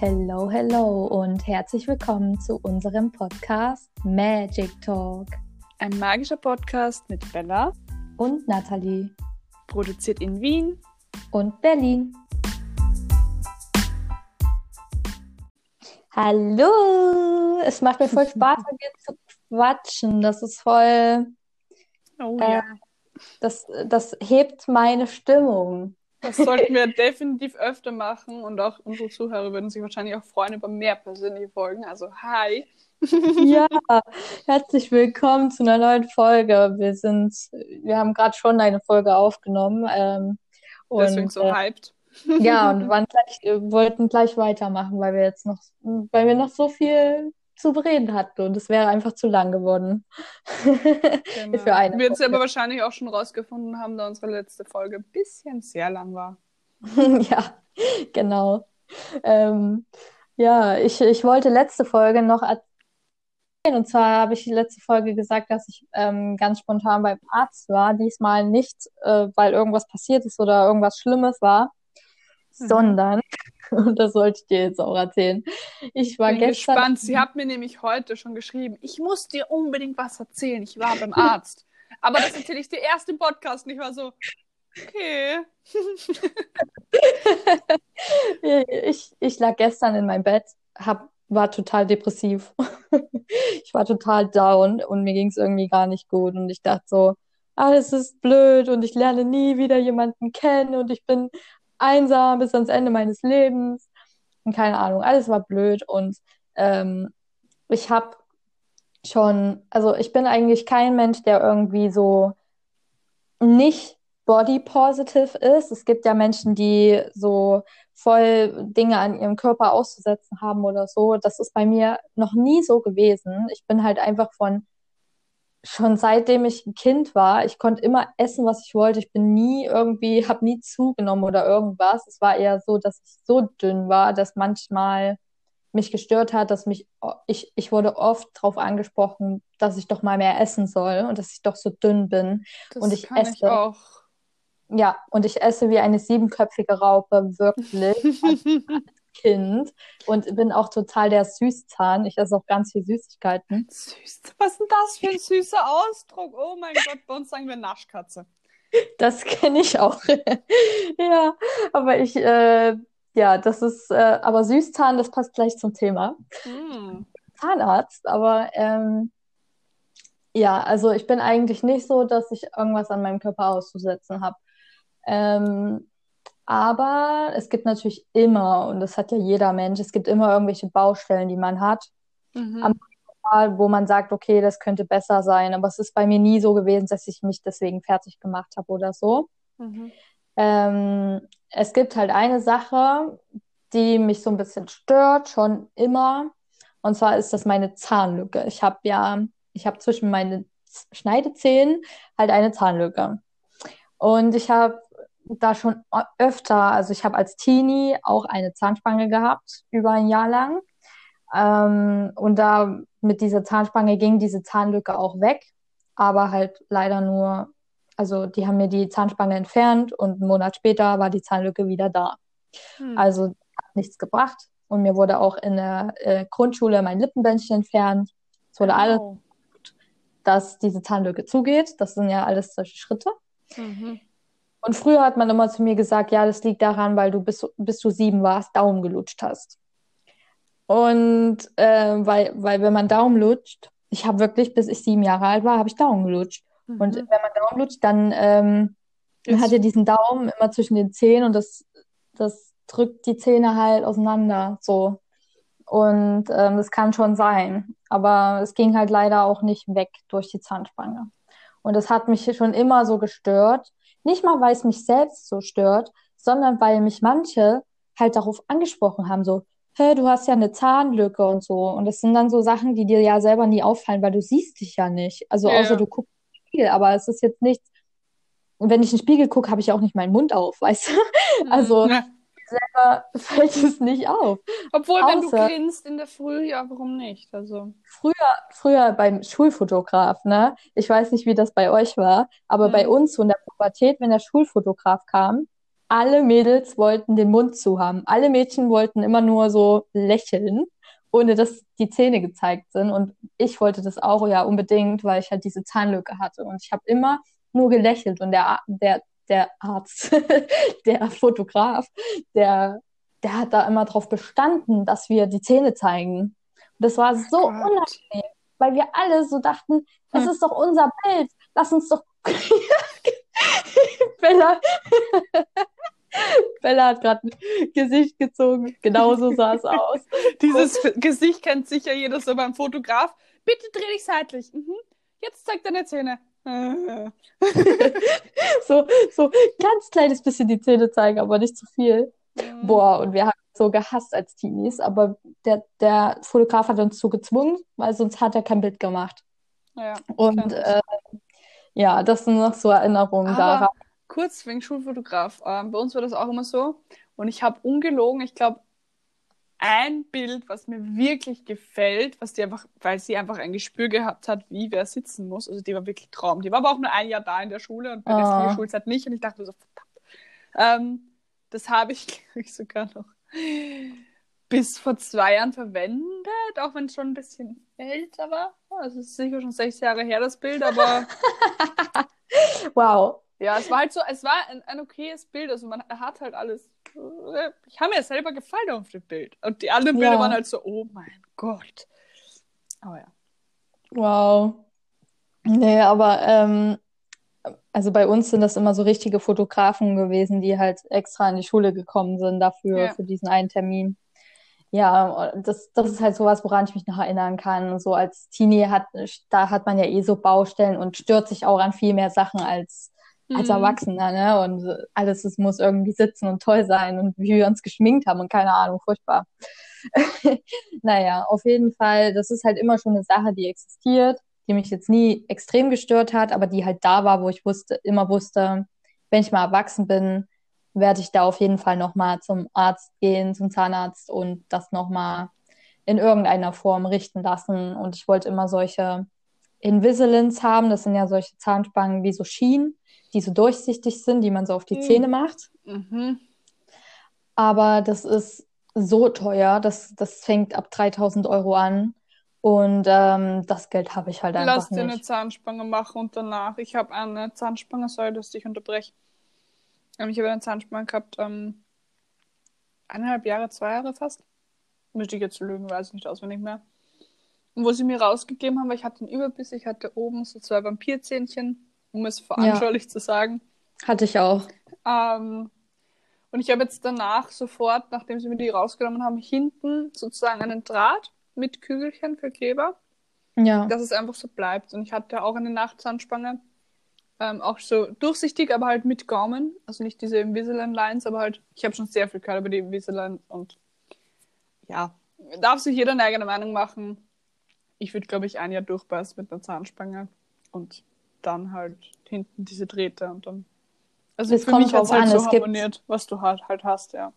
Hello, hello und herzlich willkommen zu unserem Podcast Magic Talk. Ein magischer Podcast mit Bella und Nathalie. Produziert in Wien und Berlin. Hallo! Es macht mir voll Spaß, mit dir zu quatschen. Das ist voll. Oh äh, ja. Das, das hebt meine Stimmung. Das sollten wir definitiv öfter machen und auch unsere Zuhörer würden sich wahrscheinlich auch freuen über mehr persönliche Folgen. Also hi. Ja, herzlich willkommen zu einer neuen Folge. Wir sind, wir haben gerade schon eine Folge aufgenommen. Ähm, Deswegen und, so äh, hyped. Ja, und waren gleich, wollten gleich weitermachen, weil wir jetzt noch, weil wir noch so viel zu bereden hatten und es wäre einfach zu lang geworden. Genau. Für eine wir jetzt aber wahrscheinlich auch schon rausgefunden haben, da unsere letzte Folge ein bisschen sehr lang war. ja, genau. Ähm, ja, ich, ich wollte letzte Folge noch erzählen. Und zwar habe ich die letzte Folge gesagt, dass ich ähm, ganz spontan beim Arzt war. Diesmal nicht, äh, weil irgendwas passiert ist oder irgendwas Schlimmes war, mhm. sondern Und das sollte ich dir jetzt auch erzählen. Ich war Bin gestern. gespannt. Sie hat mir nämlich heute schon geschrieben, ich muss dir unbedingt was erzählen. Ich war beim Arzt. Aber das erzähle ich dir erst im Podcast. Und ich war so, okay. ich, ich lag gestern in meinem Bett, hab, war total depressiv. ich war total down und mir ging es irgendwie gar nicht gut. Und ich dachte so, alles ist blöd und ich lerne nie wieder jemanden kennen und ich bin einsam bis ans Ende meines Lebens. Und keine Ahnung, alles war blöd. Und ähm, ich habe schon, also ich bin eigentlich kein Mensch, der irgendwie so nicht body positive ist. Es gibt ja Menschen, die so voll Dinge an ihrem Körper auszusetzen haben oder so. Das ist bei mir noch nie so gewesen. Ich bin halt einfach von schon seitdem ich ein Kind war, ich konnte immer essen, was ich wollte. Ich bin nie irgendwie, habe nie zugenommen oder irgendwas. Es war eher so, dass ich so dünn war, dass manchmal mich gestört hat, dass mich, ich, ich wurde oft darauf angesprochen, dass ich doch mal mehr essen soll und dass ich doch so dünn bin. Das und ich kann esse. Ich auch. Ja, und ich esse wie eine siebenköpfige Raupe, wirklich. Kind und bin auch total der Süßzahn. Ich esse auch ganz viel Süßigkeiten. Süß. Was ist denn das für ein süßer Ausdruck? Oh mein Gott, bei uns sagen wir Naschkatze. Das kenne ich auch. ja, aber ich, äh, ja, das ist, äh, aber Süßzahn, das passt gleich zum Thema. Mm. Zahnarzt, aber ähm, ja, also ich bin eigentlich nicht so, dass ich irgendwas an meinem Körper auszusetzen habe. Ähm, aber es gibt natürlich immer, und das hat ja jeder Mensch, es gibt immer irgendwelche Baustellen, die man hat. Mhm. Am Mal, wo man sagt, okay, das könnte besser sein. Aber es ist bei mir nie so gewesen, dass ich mich deswegen fertig gemacht habe oder so. Mhm. Ähm, es gibt halt eine Sache, die mich so ein bisschen stört, schon immer. Und zwar ist das meine Zahnlücke. Ich habe ja, ich habe zwischen meinen Schneidezähnen halt eine Zahnlücke. Und ich habe da schon öfter, also ich habe als Teenie auch eine Zahnspange gehabt, über ein Jahr lang. Ähm, und da mit dieser Zahnspange ging diese Zahnlücke auch weg, aber halt leider nur, also die haben mir die Zahnspange entfernt und einen Monat später war die Zahnlücke wieder da. Hm. Also hat nichts gebracht. Und mir wurde auch in der äh, Grundschule mein Lippenbändchen entfernt. Es wurde oh. alles, dass diese Zahnlücke zugeht. Das sind ja alles solche Schritte. Mhm. Und früher hat man immer zu mir gesagt, ja, das liegt daran, weil du bis, bis du sieben warst, Daumen gelutscht hast. Und äh, weil, weil wenn man Daumen lutscht, ich habe wirklich, bis ich sieben Jahre alt war, habe ich Daumen gelutscht. Mhm. Und wenn man Daumen lutscht, dann ähm, man hat ja diesen Daumen immer zwischen den Zähnen und das, das drückt die Zähne halt auseinander. So. Und ähm, das kann schon sein. Aber es ging halt leider auch nicht weg durch die Zahnspange. Und das hat mich schon immer so gestört. Nicht mal, weil es mich selbst so stört, sondern weil mich manche halt darauf angesprochen haben, so, hä, du hast ja eine Zahnlücke und so. Und das sind dann so Sachen, die dir ja selber nie auffallen, weil du siehst dich ja nicht. Also ja. außer du guckst in den Spiegel, aber es ist jetzt nichts. Und wenn ich in den Spiegel gucke, habe ich ja auch nicht meinen Mund auf, weißt du? Also ja. Selber fällt es nicht auf. Obwohl, Außer, wenn du grinst in der Früh, ja, warum nicht? Also. Früher, früher beim Schulfotograf, ne? Ich weiß nicht, wie das bei euch war, aber mhm. bei uns so in der Pubertät, wenn der Schulfotograf kam, alle Mädels wollten den Mund zu haben. Alle Mädchen wollten immer nur so lächeln, ohne dass die Zähne gezeigt sind. Und ich wollte das auch ja unbedingt, weil ich halt diese Zahnlücke hatte. Und ich habe immer nur gelächelt. Und der, der, der Arzt, der Fotograf, der, der hat da immer drauf bestanden, dass wir die Zähne zeigen. Und das war so Gott. unangenehm, weil wir alle so dachten, das Hm. ist doch unser Bild. Lass uns doch. Bella. Bella hat gerade ein Gesicht gezogen. Genauso sah es aus. Dieses Gesicht kennt sicher jeder so beim Fotograf. Bitte dreh dich seitlich. Mhm. Jetzt zeig deine Zähne. So, so ganz kleines bisschen die Zähne zeigen, aber nicht zu viel. Boah, und wir haben es so gehasst als Teenies, aber der, der Fotograf hat uns so gezwungen, weil sonst hat er kein Bild gemacht. Ja, Und äh, ja, das sind noch so Erinnerungen daran. Aber kurz wegen Schulfotograf. Ähm, bei uns war das auch immer so. Und ich habe ungelogen, ich glaube, ein Bild, was mir wirklich gefällt, was die einfach, weil sie einfach ein Gespür gehabt hat, wie wer sitzen muss. Also die war wirklich Traum. Die war aber auch nur ein Jahr da in der Schule und bei der Ah. Schulzeit nicht. Und ich dachte so, verdammt. Ähm, das habe ich, glaube ich, sogar noch bis vor zwei Jahren verwendet, auch wenn es schon ein bisschen älter war. Also es ist sicher schon sechs Jahre her, das Bild, aber Wow. Ja, es war halt so, es war ein, ein okayes Bild. Also man hat halt alles. Ich habe mir selber gefallen auf dem Bild. Und die anderen Bilder Ja. waren halt so, oh mein Gott. Aber ja. Wow. Nee, aber ähm, also bei uns sind das immer so richtige Fotografen gewesen, die halt extra in die Schule gekommen sind dafür, Ja. für diesen einen Termin. Ja, das, das ist halt sowas, woran ich mich noch erinnern kann. So als Teenie hat, da hat man ja eh so Baustellen und stört sich auch an viel mehr Sachen als, als Mhm. Erwachsener, ne? Und alles, es muss irgendwie sitzen und toll sein und wie wir uns geschminkt haben und keine Ahnung, furchtbar. Naja, auf jeden Fall, das ist halt immer schon eine Sache, die existiert, die mich jetzt nie extrem gestört hat, aber die halt da war, wo ich wusste, immer wusste, wenn ich mal erwachsen bin, werde ich da auf jeden Fall nochmal zum Arzt gehen, zum Zahnarzt und das nochmal in irgendeiner Form richten lassen. Und ich wollte immer solche Invisaligns haben, das sind ja solche Zahnspangen wie so Schienen, die so durchsichtig sind, die man so auf die Mhm. Zähne macht. Mhm. Aber das ist so teuer, das, das fängt ab 3000 Euro an. Und ähm, das Geld habe ich halt einfach Lass dir eine nicht. Zahnspange machen und danach. Ich habe eine Zahnspange, sorry, dass ich dich unterbreche. Ähm, Ich habe eine Zahnspange gehabt, ähm, eineinhalb Jahre, zwei Jahre fast. Müsste ich jetzt lügen, weiß ich nicht auswendig mehr. Wo sie mir rausgegeben haben, weil ich hatte einen Überbiss, ich hatte oben so zwei Vampirzähnchen, um es veranschaulich zu sagen. Hatte ich auch. Ähm, und ich habe jetzt danach sofort, nachdem sie mir die rausgenommen haben, hinten sozusagen einen Draht mit Kügelchen für Kleber Ja. dass es einfach so bleibt. Und ich hatte auch eine Nachtzahnspange, ähm, auch so durchsichtig, aber halt mit Gaumen. Also nicht diese Invisalign Lines, aber halt, ich habe schon sehr viel gehört über die Invisalign und ja, darf sich jeder eine eigene Meinung machen. Ich würde, glaube ich, ein Jahr durchbeißen mit einer Zahnspange und dann halt hinten diese Drähte und dann. Also Es für kommt mich drauf halt an, so es gibt- was du halt, halt hast, ja.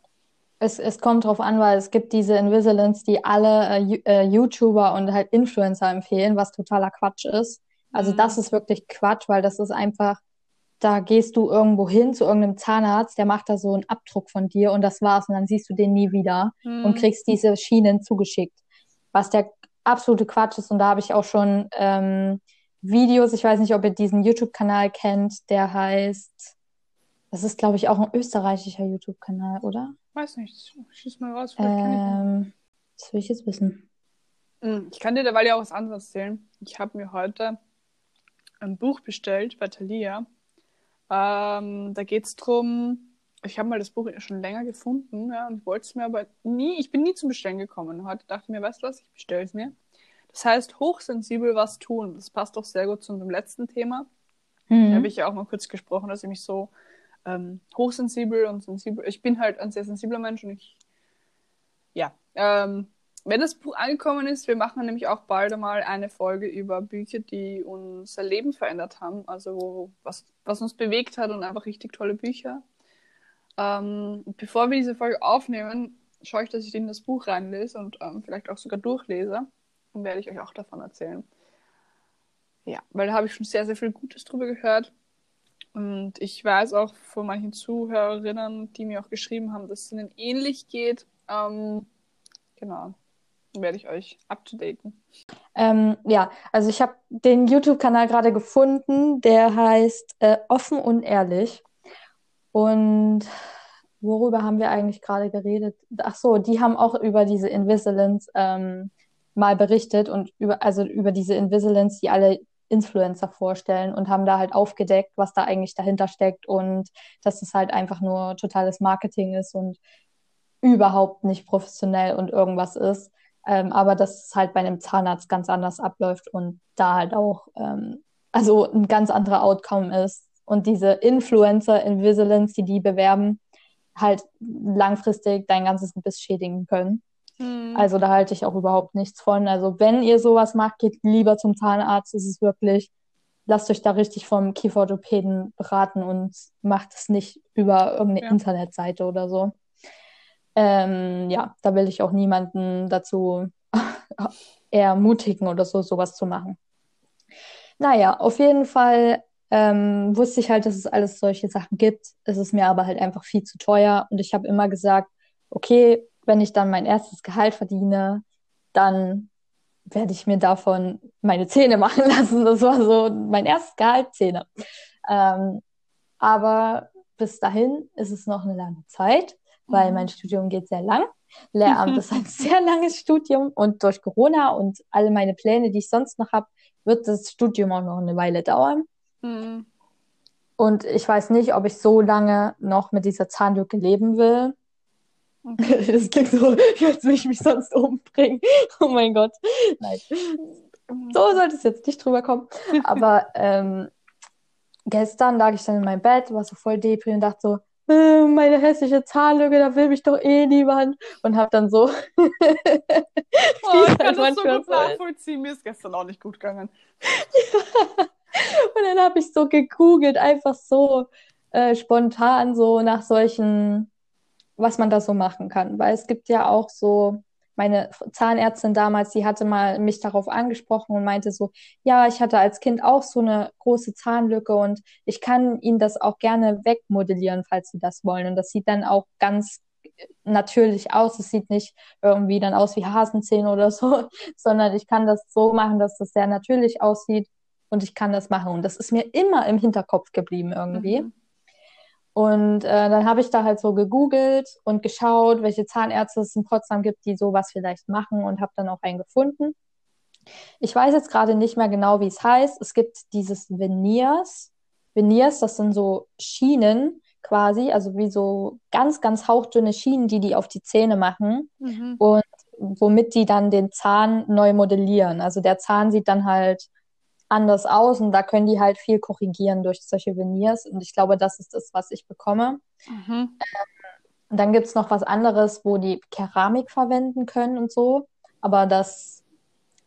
Es, es kommt drauf an, weil es gibt diese Invisaligns, die alle äh, äh, YouTuber und halt Influencer empfehlen, was totaler Quatsch ist. Also Mhm. das ist wirklich Quatsch, weil das ist einfach, da gehst du irgendwo hin zu irgendeinem Zahnarzt, der macht da so einen Abdruck von dir und das war's und dann siehst du den nie wieder und Mhm. kriegst diese Schienen zugeschickt. Was der absolute Quatsch ist und da habe ich auch schon ähm, Videos, ich weiß nicht, ob ihr diesen YouTube-Kanal kennt, der heißt, das ist glaube ich auch ein österreichischer YouTube-Kanal, oder? Weiß nicht, schieß mal raus. Ähm, das will ich jetzt wissen. Mm, Ich kann dir derweil ja auch was anderes erzählen. Ich habe mir heute ein Buch bestellt bei Thalia. Ähm, da geht es darum, ich habe mal das Buch schon länger gefunden ja, und wollte es mir aber nie, ich bin nie zum Bestellen gekommen. Heute dachte ich mir, weißt du was, ich bestelle es mir. Das heißt, hochsensibel was tun. Das passt doch sehr gut zu unserem letzten Thema. Da Mhm. habe ich ja auch mal kurz gesprochen, dass ich mich so ähm, hochsensibel und sensibel. Ich bin halt ein sehr sensibler Mensch und ich, ja, ähm, wenn das Buch angekommen ist, wir machen nämlich auch bald einmal eine Folge über Bücher, die unser Leben verändert haben, also wo, was, was uns bewegt hat und einfach richtig tolle Bücher. Ähm, bevor wir diese Folge aufnehmen, schaue ich, dass ich in das Buch reinlese und ähm, vielleicht auch sogar durchlese und werde ich euch auch davon erzählen. Ja, weil da habe ich schon sehr, sehr viel Gutes drüber gehört. Und ich weiß auch von manchen Zuhörerinnen, die mir auch geschrieben haben, dass es ihnen ähnlich geht. Ähm, genau. Dann werde ich euch up to daten. Ähm, ja, also ich habe den YouTube-Kanal gerade gefunden, der heißt äh, Offen und Ehrlich. Und worüber haben wir eigentlich gerade geredet? Ach so, die haben auch über diese Invisalence ähm, mal berichtet und über, also über diese Invisalence, die alle Influencer vorstellen und haben da halt aufgedeckt, was da eigentlich dahinter steckt und dass es halt einfach nur totales Marketing ist und überhaupt nicht professionell und irgendwas ist. Ähm, aber dass es halt bei einem Zahnarzt ganz anders abläuft und da halt auch ähm, also ein ganz anderer Outcome ist. Und diese Influencer Invisalence, die die bewerben, halt langfristig dein ganzes Gebiss schädigen können. Mhm. Also da halte ich auch überhaupt nichts von. Also wenn ihr sowas macht, geht lieber zum Zahnarzt. Es ist wirklich, lasst euch da richtig vom Kieferorthopäden beraten und macht es nicht über irgendeine ja. Internetseite oder so. Ähm, ja, da will ich auch niemanden dazu ermutigen oder so, sowas zu machen. Naja, auf jeden Fall ähm, wusste ich halt, dass es alles solche Sachen gibt. Es ist mir aber halt einfach viel zu teuer und ich habe immer gesagt, okay, wenn ich dann mein erstes Gehalt verdiene, dann werde ich mir davon meine Zähne machen lassen. Das war so mein erstes Gehalt, Zähne. Ähm, aber bis dahin ist es noch eine lange Zeit, weil mhm. mein Studium geht sehr lang. Lehramt ist ein sehr langes Studium und durch Corona und alle meine Pläne, die ich sonst noch habe, wird das Studium auch noch eine Weile dauern. Mhm. Und ich weiß nicht, ob ich so lange noch mit dieser Zahnlücke leben will. Okay. Das klingt so, als würde ich mich sonst umbringen. Oh mein Gott. Nein. So sollte es jetzt nicht drüber kommen. Aber ähm, gestern lag ich dann in meinem Bett, war so voll depri und dachte so, äh, meine hässliche Zahnlücke, da will mich doch eh niemand. Und hab dann so. oh, ich kann das so gut nachvollziehen. Mir ist gestern auch nicht gut gegangen. Und dann habe ich so gegoogelt, einfach so äh, spontan so nach solchen was man da so machen kann. Weil es gibt ja auch so, meine Zahnärztin damals, die hatte mal mich darauf angesprochen und meinte so, ja, ich hatte als Kind auch so eine große Zahnlücke und ich kann Ihnen das auch gerne wegmodellieren, falls Sie das wollen. Und das sieht dann auch ganz natürlich aus. Es sieht nicht irgendwie dann aus wie Hasenzähne oder so, sondern ich kann das so machen, dass das sehr natürlich aussieht und ich kann das machen. Und das ist mir immer im Hinterkopf geblieben irgendwie. Mhm. Und äh, dann habe ich da halt so gegoogelt und geschaut, welche Zahnärzte es in Potsdam gibt, die sowas vielleicht machen und habe dann auch einen gefunden. Ich weiß jetzt gerade nicht mehr genau, wie es heißt. Es gibt dieses Veneers. Veneers, das sind so Schienen quasi, also wie so ganz, ganz hauchdünne Schienen, die die auf die Zähne machen mhm. und womit die dann den Zahn neu modellieren. Also der Zahn sieht dann halt anders aus und da können die halt viel korrigieren durch solche Veneers und ich glaube, das ist das, was ich bekomme. Mhm. Ähm, und dann gibt es noch was anderes, wo die Keramik verwenden können und so, aber das,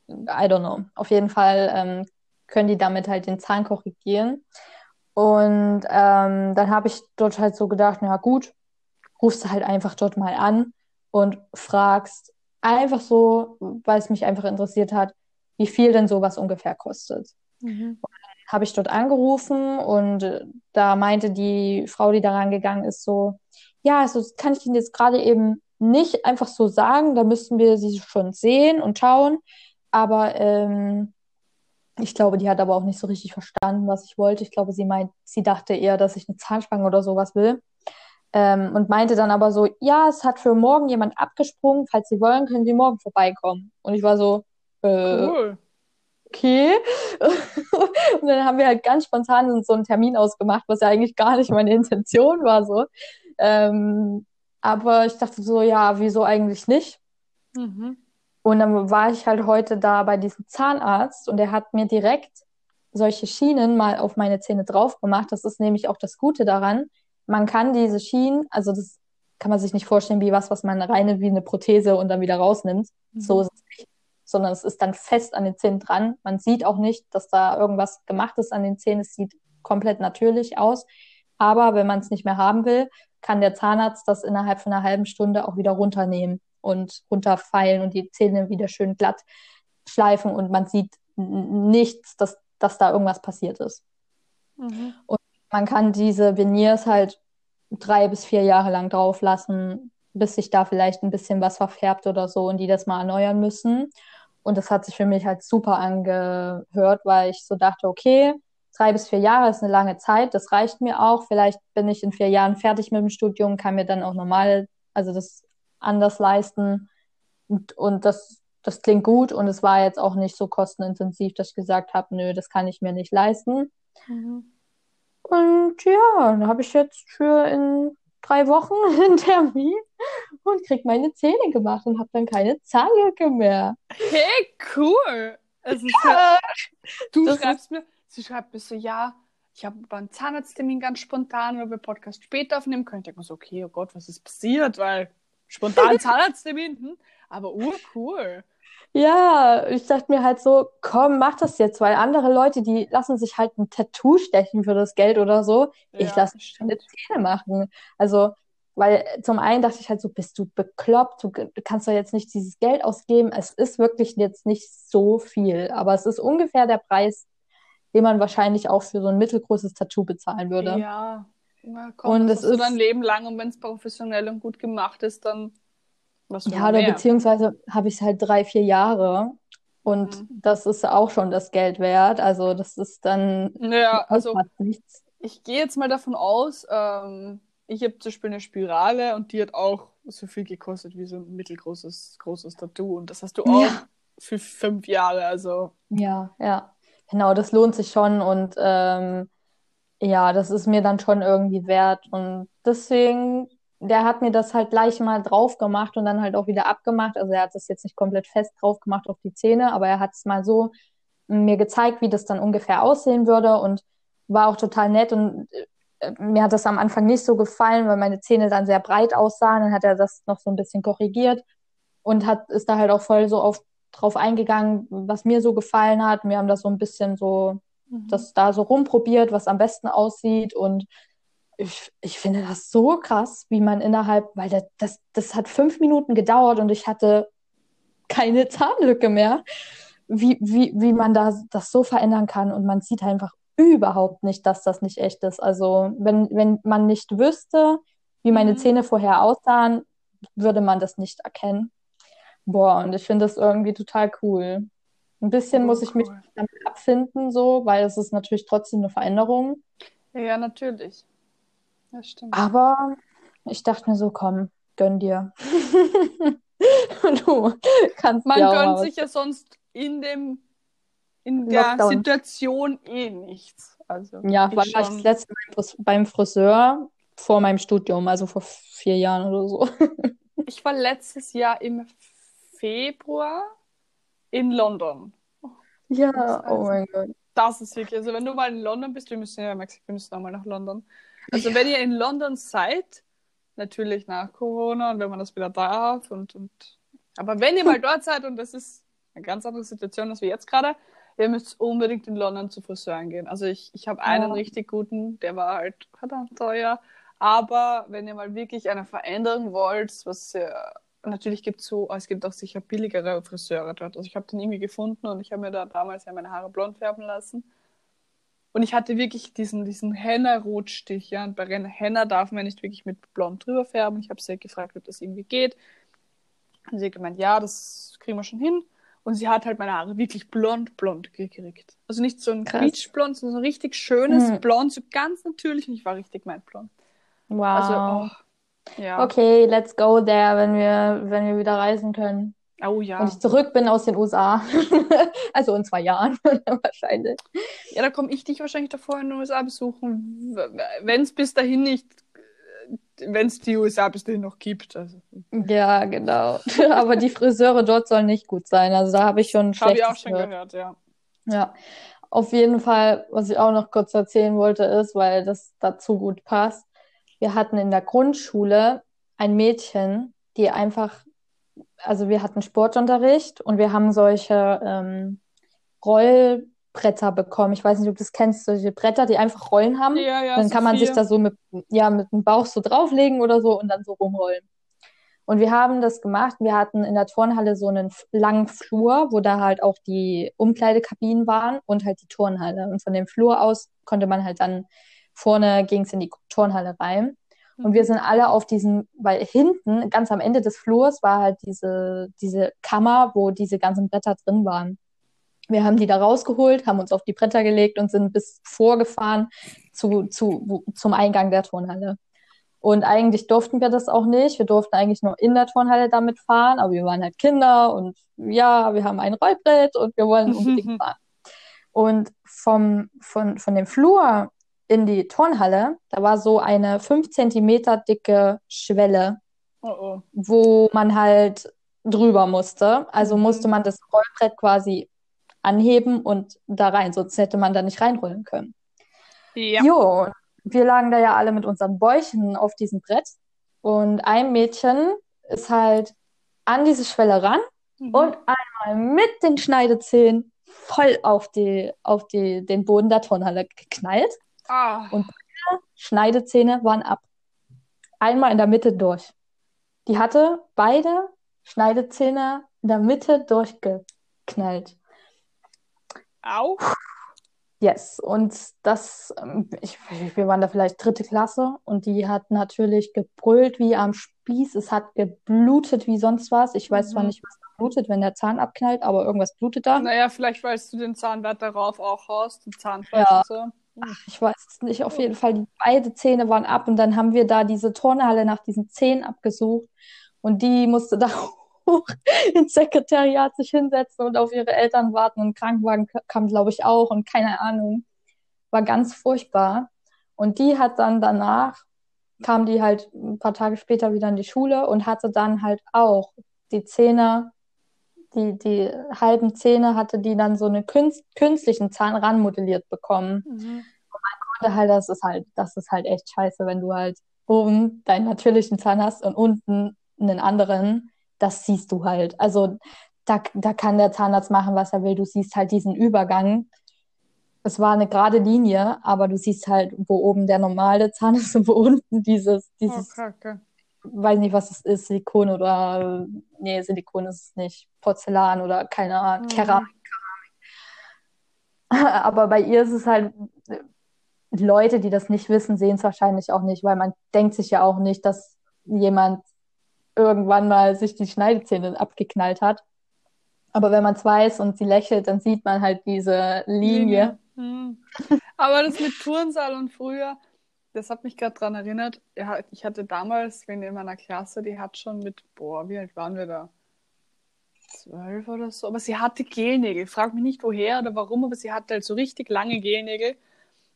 I don't know. Auf jeden Fall ähm, können die damit halt den Zahn korrigieren. Und ähm, dann habe ich dort halt so gedacht, na gut, rufst du halt einfach dort mal an und fragst einfach so, weil es mich einfach interessiert hat, wie viel denn sowas ungefähr kostet. Mhm. Habe ich dort angerufen und äh, da meinte die Frau, die daran gegangen ist, so, ja, also das kann ich Ihnen jetzt gerade eben nicht einfach so sagen, da müssten wir sie schon sehen und schauen. Aber ähm, ich glaube, die hat aber auch nicht so richtig verstanden, was ich wollte. Ich glaube, sie meint, sie dachte eher, dass ich eine Zahnspange oder sowas will. Ähm, und meinte dann aber so, ja, es hat für morgen jemand abgesprungen. Falls Sie wollen, können Sie morgen vorbeikommen. Und ich war so, äh, cool. Okay. und dann haben wir halt ganz spontan so einen Termin ausgemacht, was ja eigentlich gar nicht meine Intention war so. Ähm, aber ich dachte so, ja, wieso eigentlich nicht? Mhm. Und dann war ich halt heute da bei diesem Zahnarzt und der hat mir direkt solche Schienen mal auf meine Zähne drauf gemacht. Das ist nämlich auch das Gute daran. Man kann diese Schienen, also das kann man sich nicht vorstellen wie was, was man reine wie eine Prothese und dann wieder rausnimmt. Mhm. So ist es sondern es ist dann fest an den Zähnen dran. Man sieht auch nicht, dass da irgendwas gemacht ist an den Zähnen. Es sieht komplett natürlich aus. Aber wenn man es nicht mehr haben will, kann der Zahnarzt das innerhalb von einer halben Stunde auch wieder runternehmen und runterfeilen und die Zähne wieder schön glatt schleifen und man sieht nichts, dass, dass da irgendwas passiert ist. Mhm. Und man kann diese Veneers halt drei bis vier Jahre lang drauf lassen, bis sich da vielleicht ein bisschen was verfärbt oder so und die das mal erneuern müssen. Und das hat sich für mich halt super angehört, weil ich so dachte, okay, drei bis vier Jahre ist eine lange Zeit, das reicht mir auch. Vielleicht bin ich in vier Jahren fertig mit dem Studium, kann mir dann auch normal, also das anders leisten. Und, und das, das klingt gut und es war jetzt auch nicht so kostenintensiv, dass ich gesagt habe, nö, das kann ich mir nicht leisten. Mhm. Und ja, dann habe ich jetzt für in drei Wochen einen Termin und krieg meine Zähne gemacht und habe dann keine Zahnlücke mehr. Hey, cool! Ist ja, du schreibst mir, sie schreibt mir so, ja, ich habe einen Zahnarzttermin ganz spontan, weil wir Podcast später aufnehmen können. Ich denke mir so, okay, oh Gott, was ist passiert? Weil spontan Zahnarzttermin, hm? aber urcool. Ja, ich dachte mir halt so, komm, mach das jetzt, weil andere Leute, die lassen sich halt ein Tattoo stechen für das Geld oder so. Ja, ich lasse mich eine Zähne machen. Also, weil zum einen dachte ich halt so, bist du bekloppt? Du kannst doch jetzt nicht dieses Geld ausgeben. Es ist wirklich jetzt nicht so viel, aber es ist ungefähr der Preis, den man wahrscheinlich auch für so ein mittelgroßes Tattoo bezahlen würde. Ja, ja komm, und das, das ist dein Leben lang und wenn es professionell und gut gemacht ist, dann was ja, oder beziehungsweise habe ich es halt drei, vier Jahre und mhm. das ist auch schon das Geld wert. Also das ist dann ja, also nichts. Ich gehe jetzt mal davon aus, ähm, ich habe zum Beispiel eine Spirale und die hat auch so viel gekostet wie so ein mittelgroßes großes Tattoo und das hast du auch ja. für fünf Jahre. Also ja, ja, genau, das lohnt sich schon und ähm, ja, das ist mir dann schon irgendwie wert und deswegen der hat mir das halt gleich mal drauf gemacht und dann halt auch wieder abgemacht. Also er hat das jetzt nicht komplett fest drauf gemacht auf die Zähne, aber er hat es mal so mir gezeigt, wie das dann ungefähr aussehen würde und war auch total nett und äh, mir hat das am Anfang nicht so gefallen, weil meine Zähne dann sehr breit aussahen. Dann hat er das noch so ein bisschen korrigiert und hat ist da halt auch voll so auf drauf eingegangen, was mir so gefallen hat. Wir haben das so ein bisschen so mhm. das da so rumprobiert, was am besten aussieht und ich, ich finde das so krass, wie man innerhalb, weil das, das, das hat fünf Minuten gedauert und ich hatte keine Zahnlücke mehr, wie, wie, wie man da, das so verändern kann und man sieht einfach überhaupt nicht, dass das nicht echt ist. Also wenn, wenn man nicht wüsste, wie meine mhm. Zähne vorher aussahen, würde man das nicht erkennen. Boah, und ich finde das irgendwie total cool. Ein bisschen oh, muss ich cool. mich damit abfinden, so, weil es ist natürlich trotzdem eine Veränderung. Ja, natürlich. Das stimmt. Aber ich dachte mir so, komm, gönn dir. du kannst Man gönnt sich ja sonst in dem in der Lockdown. Situation eh nichts. Also ja, war ich das letzte Mal beim Friseur vor meinem Studium, also vor vier Jahren oder so. ich war letztes Jahr im Februar in London. Ja, also, oh mein Gott. Das ist wirklich, also wenn du mal in London bist, wir müssen ja, wir müssen auch mal nach London. Also ja. wenn ihr in London seid, natürlich nach Corona und wenn man das wieder darf und, und aber wenn ihr mal dort seid und das ist eine ganz andere Situation als wir jetzt gerade, ihr müsst unbedingt in London zu Friseuren gehen. Also ich, ich habe einen ja. richtig guten, der war halt verdammt teuer. Aber wenn ihr mal wirklich eine Veränderung wollt, was äh, natürlich gibt so, es gibt auch sicher billigere Friseure dort. Also ich habe den irgendwie gefunden und ich habe mir da damals ja meine Haare blond färben lassen. Und ich hatte wirklich diesen, diesen Henna-Rotstich, ja. Und bei Henna darf man nicht wirklich mit blond drüber färben. Ich habe sie gefragt, ob das irgendwie geht. Und sie hat gemeint, ja, das kriegen wir schon hin. Und sie hat halt meine Haare wirklich blond, blond gekriegt. Also nicht so ein quietschblond, sondern so ein richtig schönes hm. Blond, so ganz natürlich. Und ich war richtig mein Blond. Wow. Also, oh, ja. Okay, let's go there, wenn wir, wenn wir wieder reisen können. Oh ja. Und ich zurück bin aus den USA. also in zwei Jahren wahrscheinlich. Ja, da komme ich dich wahrscheinlich davor in den USA besuchen, wenn es bis dahin nicht, wenn es die USA bis dahin noch gibt. Also. Ja, genau. Aber die Friseure dort sollen nicht gut sein. Also da habe ich schon Habe ich auch schon gehört. gehört, ja. Ja. Auf jeden Fall, was ich auch noch kurz erzählen wollte, ist, weil das dazu gut passt. Wir hatten in der Grundschule ein Mädchen, die einfach also wir hatten Sportunterricht und wir haben solche ähm, Rollbretter bekommen. Ich weiß nicht, ob du das kennst, solche Bretter, die einfach Rollen haben. Ja, ja, dann kann man sich da so mit, ja, mit dem Bauch so drauflegen oder so und dann so rumrollen. Und wir haben das gemacht. Wir hatten in der Turnhalle so einen langen Flur, wo da halt auch die Umkleidekabinen waren und halt die Turnhalle. Und von dem Flur aus konnte man halt dann vorne ging es in die Turnhalle rein. Und wir sind alle auf diesen, weil hinten, ganz am Ende des Flurs, war halt diese, diese Kammer, wo diese ganzen Bretter drin waren. Wir haben die da rausgeholt, haben uns auf die Bretter gelegt und sind bis vorgefahren zu, zu, zum Eingang der Turnhalle. Und eigentlich durften wir das auch nicht. Wir durften eigentlich nur in der Turnhalle damit fahren, aber wir waren halt Kinder und ja, wir haben ein Rollbrett und wir wollen unbedingt fahren. Und vom, von, von dem Flur in die Turnhalle, da war so eine fünf Zentimeter dicke Schwelle, Oh oh. wo man halt drüber musste. Also Mhm. musste man das Rollbrett quasi anheben und da rein, sonst hätte man da nicht reinrollen können. Ja. Jo, wir lagen da ja alle mit unseren Bäuchen auf diesem Brett und ein Mädchen ist halt an diese Schwelle ran Mhm. und einmal mit den Schneidezähnen voll auf die, auf die, den Boden der Turnhalle geknallt. Ah. Und- Schneidezähne waren ab. Einmal in der Mitte durch. Die hatte beide Schneidezähne in der Mitte durchgeknallt. Au. Yes, und das, ähm, ich, wir waren da vielleicht dritte Klasse und die hat natürlich gebrüllt wie am Spieß. Es hat geblutet wie sonst was. Ich weiß zwar Mhm. nicht, was blutet, wenn der Zahn abknallt, aber irgendwas blutet da. Naja, vielleicht, weil du den Zahnwert darauf auch hast, den Zahnfleisch Ja. und so. Hm. Ich weiß es nicht. Auf jeden Fall, die beide Zähne waren ab und dann haben wir da diese Turnhalle nach diesen Zähnen abgesucht und die musste da hoch ins Sekretariat sich hinsetzen und auf ihre Eltern warten und Krankenwagen kam, glaube ich, auch und keine Ahnung. War ganz furchtbar. Und die hat dann danach, kam die halt ein paar Tage später wieder in die Schule und hatte dann halt auch die Zähne, die, die halben Zähne hatte die dann so einen künst, künstlichen Zahn ranmodelliert bekommen Mhm. finde halt, das ist halt, das ist halt echt scheiße, wenn du halt oben deinen natürlichen Zahn hast und unten einen anderen. Das siehst du halt. Also da, da kann der Zahnarzt machen, was er will. Du siehst halt diesen Übergang. Es war eine gerade Linie, aber du siehst halt, wo oben der normale Zahn ist und wo unten dieses, Oh, dieses, Kacke. Weiß nicht, was es ist, Silikon oder, nee, Silikon ist es nicht, Porzellan oder keine Ahnung, Mhm. Keramik. Aber bei ihr ist es halt, Leute, die das nicht wissen, sehen es wahrscheinlich auch nicht, weil man denkt sich ja auch nicht, dass jemand irgendwann mal sich die Schneidezähne abgeknallt hat. Aber wenn man es weiß und sie lächelt, dann sieht man halt diese Linie. Hm. Aber das mit Turnsaal und früher, das hat mich gerade dran erinnert. Ich hatte damals, wenn in meiner Klasse, die hat schon mit, boah, wie alt waren wir da? Zwölf oder so. Aber sie hatte Gelnägel. Frag mich nicht woher oder warum, aber sie hatte halt so richtig lange Gelnägel.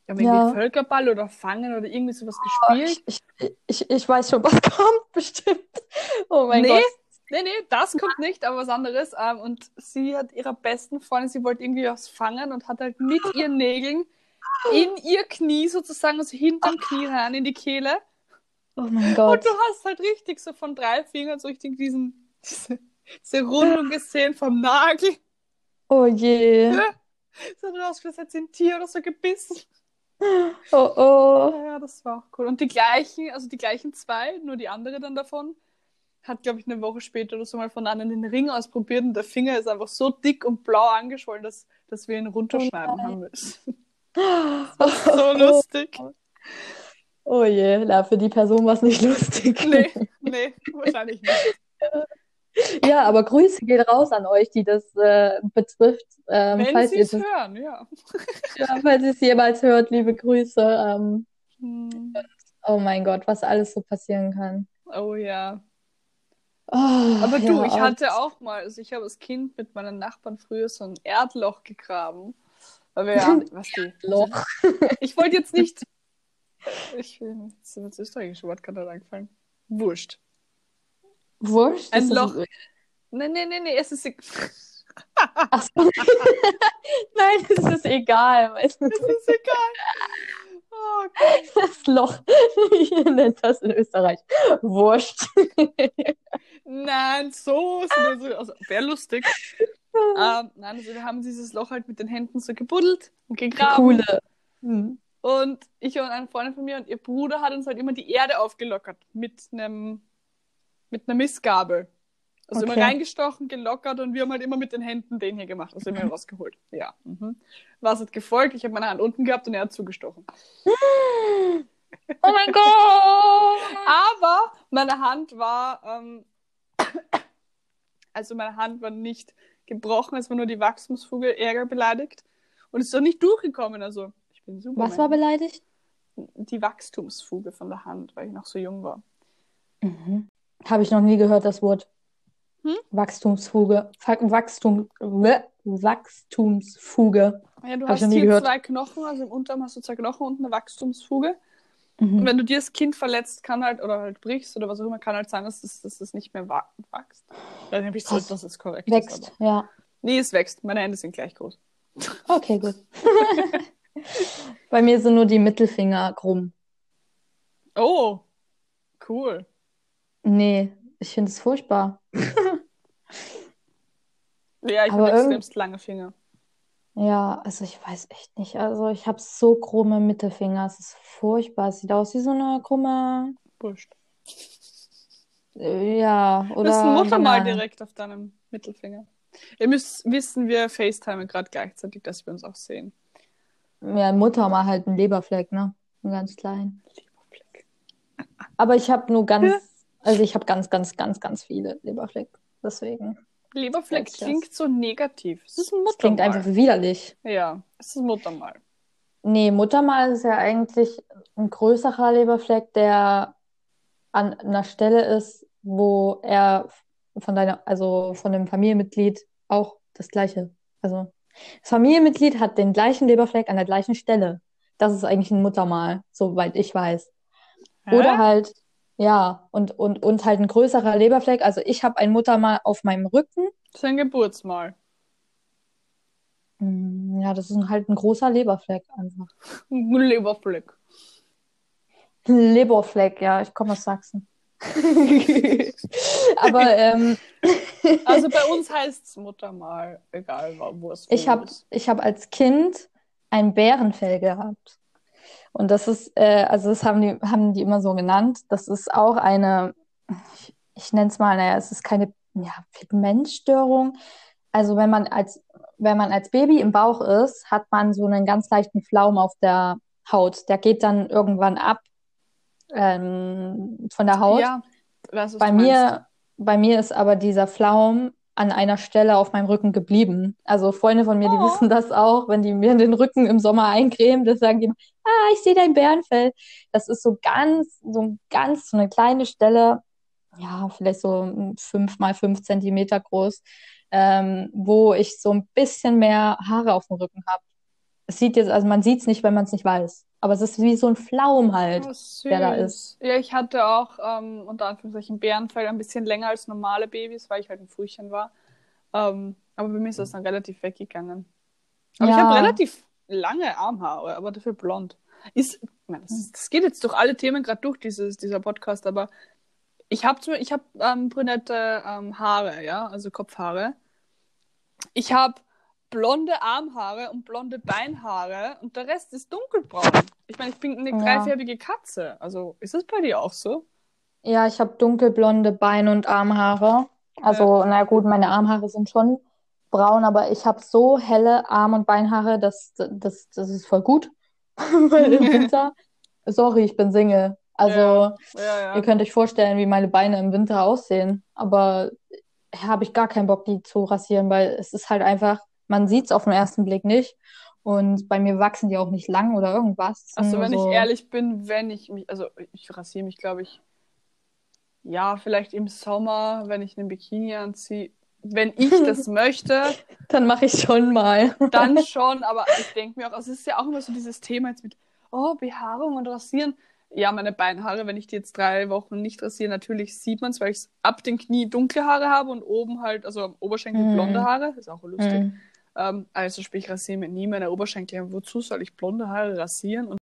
Wir haben Ja. irgendwie Völkerball oder Fangen oder irgendwie sowas Oh, gespielt. ich, ich, ich, ich weiß schon, was kommt, bestimmt. Oh mein nee, Gott. nee, nee, das kommt nicht, aber was anderes. Ähm, und sie hat ihrer besten Freundin, sie wollte irgendwie was fangen und hat halt mit ihren Nägeln in ihr Knie sozusagen, also hinterm Knie rein in die Kehle. Oh mein Und Gott. du hast halt richtig so von drei Fingern so richtig diesen, diese, diese Rundung gesehen vom Nagel. Oh je. So als hätte sie ein Tier oder so gebissen. Oh oh. Ja, das war auch cool. Und die gleichen, also die gleichen zwei, nur die andere dann davon, hat, glaube ich, eine Woche später oder so mal von anderen den Ring ausprobiert und der Finger ist einfach so dick und blau angeschwollen, dass, dass wir ihn runterschneiden nein. haben müssen. So lustig. Oh je. Na, für die Person war es nicht lustig. Nee, nee, wahrscheinlich nicht. Ja, aber Grüße gehen raus an euch, die das äh, betrifft. Ähm, Wenn falls sie es hören, ja. ja, falls ihr es jemals hört, liebe Grüße. Ähm, Hm. oh mein Gott, was alles so passieren kann. Oh ja. Oh, Aber du, ja, ich hatte auch mal, also ich habe als Kind mit meinen Nachbarn früher so ein Erdloch gegraben. Wir ja, was die, Loch. Ich wollte jetzt nicht. Ich will jetzt das österreichische Wort gerade eingefallen. Wurscht. Wurscht. Ein ist das- Loch. Nee, nee, nee, es ist. Ach so. Nein, es ist egal. Es ist egal. Oh Gott. Das Loch. Ihr nennt das in Österreich. Wurscht. Nein, so. so, so also, Wäre lustig. Ähm, nein, also wir haben dieses Loch halt mit den Händen so gebuddelt und gegraben. Coole. Hm. Und ich und eine Freundin von mir und ihr Bruder hat uns halt immer die Erde aufgelockert mit einem mit einer Mistgabel. Also Okay. immer reingestochen, gelockert und wir haben halt immer mit den Händen den hier gemacht, also immer rausgeholt. Ja. Mhm. Was hat gefolgt? Ich habe meine Hand unten gehabt und er hat zugestochen. Oh mein Gott! Aber meine Hand war, ähm, also meine Hand war nicht gebrochen, es war nur die Wachstumsfuge ärger beleidigt und ist doch nicht durchgekommen. Also ich bin super. Was war beleidigt? Die Wachstumsfuge von der Hand, weil ich noch so jung war. Mhm. Habe ich noch nie gehört, das Wort. Hm? Wachstumsfuge. Wachstum. Wachstumsfuge. Ja, du Hab hast hier gehört. zwei Knochen, also im Unterarm hast du zwei Knochen und eine Wachstumsfuge. Mhm. Und wenn du dir das Kind verletzt, kann halt, oder halt brichst oder was auch immer, kann halt sein, dass das, dass das nicht mehr wa- wächst. Nicht, ob ich so, dass es korrekt Wächst, ist. ja. Aber... Nee, es wächst. Meine Hände sind gleich groß. Okay, gut. Bei mir sind nur die Mittelfinger krumm. Oh, cool. Nee, ich finde es furchtbar. Ja, ich habe extremst lange Finger. Ja, also ich weiß echt nicht. Also ich habe so krumme Mittelfinger. Es ist furchtbar. Es sieht aus wie so eine krumme, Wurscht. äh, ja, Das oder ein Muttermal Banane. direkt auf deinem Mittelfinger. Ihr müsst wissen, wir FaceTime gerade gleichzeitig, dass wir uns auch sehen. Ja, Muttermal halt ein Leberfleck, ne? Ein ganz klein. Leberfleck. Aber ich habe nur ganz, also ich habe ganz, ganz, ganz, ganz viele Leberfleck. Deswegen. Leberfleck yes. klingt so negativ. Es ist ein Das klingt Muttermal. einfach widerlich. Ja, es ist Muttermal. Nee, Muttermal ist ja eigentlich ein größerer Leberfleck, der an einer Stelle ist, wo er von deiner, also von dem Familienmitglied auch das gleiche. Also das Familienmitglied hat den gleichen Leberfleck an der gleichen Stelle. Das ist eigentlich ein Muttermal, soweit ich weiß. Oder Hä? halt, ja, und, und, und halt ein größerer Leberfleck. Also ich habe ein Muttermal auf meinem Rücken. Das ist ein Geburtsmal. Hm, Ja, das ist halt ein großer Leberfleck einfach. Ein Leberfleck. Leberfleck, ja, ich komme aus Sachsen. Aber ähm, Also bei uns heißt es Muttermal, egal wo es ich habe ist. ich hab als Kind ein Bärenfell gehabt. Und das ist, äh, also das haben die, haben die immer so genannt. Das ist auch eine, ich, ich nenne es mal, naja, es ist keine ja, Pigmentstörung. Also wenn man als, wenn man als Baby im Bauch ist, hat man so einen ganz leichten Flaum auf der Haut. Der geht dann irgendwann ab ähm, von der Haut. Ja, was Bei mir, bei mir ist aber dieser Flaum an einer Stelle auf meinem Rücken geblieben. Also Freunde von mir, die Oh. wissen das auch, wenn die mir den Rücken im Sommer eincremen, das sagen die ah, ich sehe dein Bärenfell. Das ist so ganz, so ganz, so eine kleine Stelle, ja, vielleicht so fünf mal fünf Zentimeter groß, ähm, wo ich so ein bisschen mehr Haare auf dem Rücken habe. Es sieht jetzt, also man sieht es nicht, wenn man es nicht weiß. Aber es ist wie so ein Flaum halt. Oh, der da ist. Ja, ich hatte auch ähm, unter Anführungszeichen Bärenfell ein bisschen länger als normale Babys, weil ich halt ein Frühchen war. Ähm, aber bei mir ist das dann relativ weggegangen. Aber ich Ja. habe relativ lange Armhaare, aber dafür blond. Ist, das, das geht jetzt durch alle Themen gerade durch, dieses, dieser Podcast, aber ich habe ich hab, ähm, brünette ähm, Haare, ja, also Kopfhaare. Ich habe blonde Armhaare und blonde Beinhaare und der Rest ist dunkelbraun. Ich meine, ich bin eine Ja. dreifärbige Katze. Also ist das bei dir auch so? Ja, ich habe dunkelblonde Beine und Armhaare. Also, na gut, meine Armhaare sind schon braun, aber ich habe so helle Arm- und Beinhaare, dass das, das ist voll gut. Weil im Winter, sorry, ich bin Single. Also, Ja, ja. ihr könnt euch vorstellen, wie meine Beine im Winter aussehen. Aber habe ich gar keinen Bock, die zu rasieren, weil es ist halt einfach, man sieht es auf den ersten Blick nicht. Und bei mir wachsen die auch nicht lang oder irgendwas. Also nur wenn so- ich ehrlich bin, wenn ich mich, also ich rasiere mich, glaube ich, ja, vielleicht im Sommer, wenn ich einen Bikini anziehe. Wenn ich das möchte, Dann mache ich schon mal. dann schon, aber ich denke mir auch, also es ist ja auch immer so dieses Thema jetzt mit, oh, Behaarung und Rasieren. Ja, meine Beinhaare, wenn ich die jetzt drei Wochen nicht rasiere, natürlich sieht man es, weil ich ab den Knie dunkle Haare habe und oben halt, also am Oberschenkel Mhm. blonde Haare. Ist auch lustig. Mhm. Ähm, also sprich, ich rasiere mir nie meine Oberschenkel. Wozu soll ich blonde Haare rasieren? Und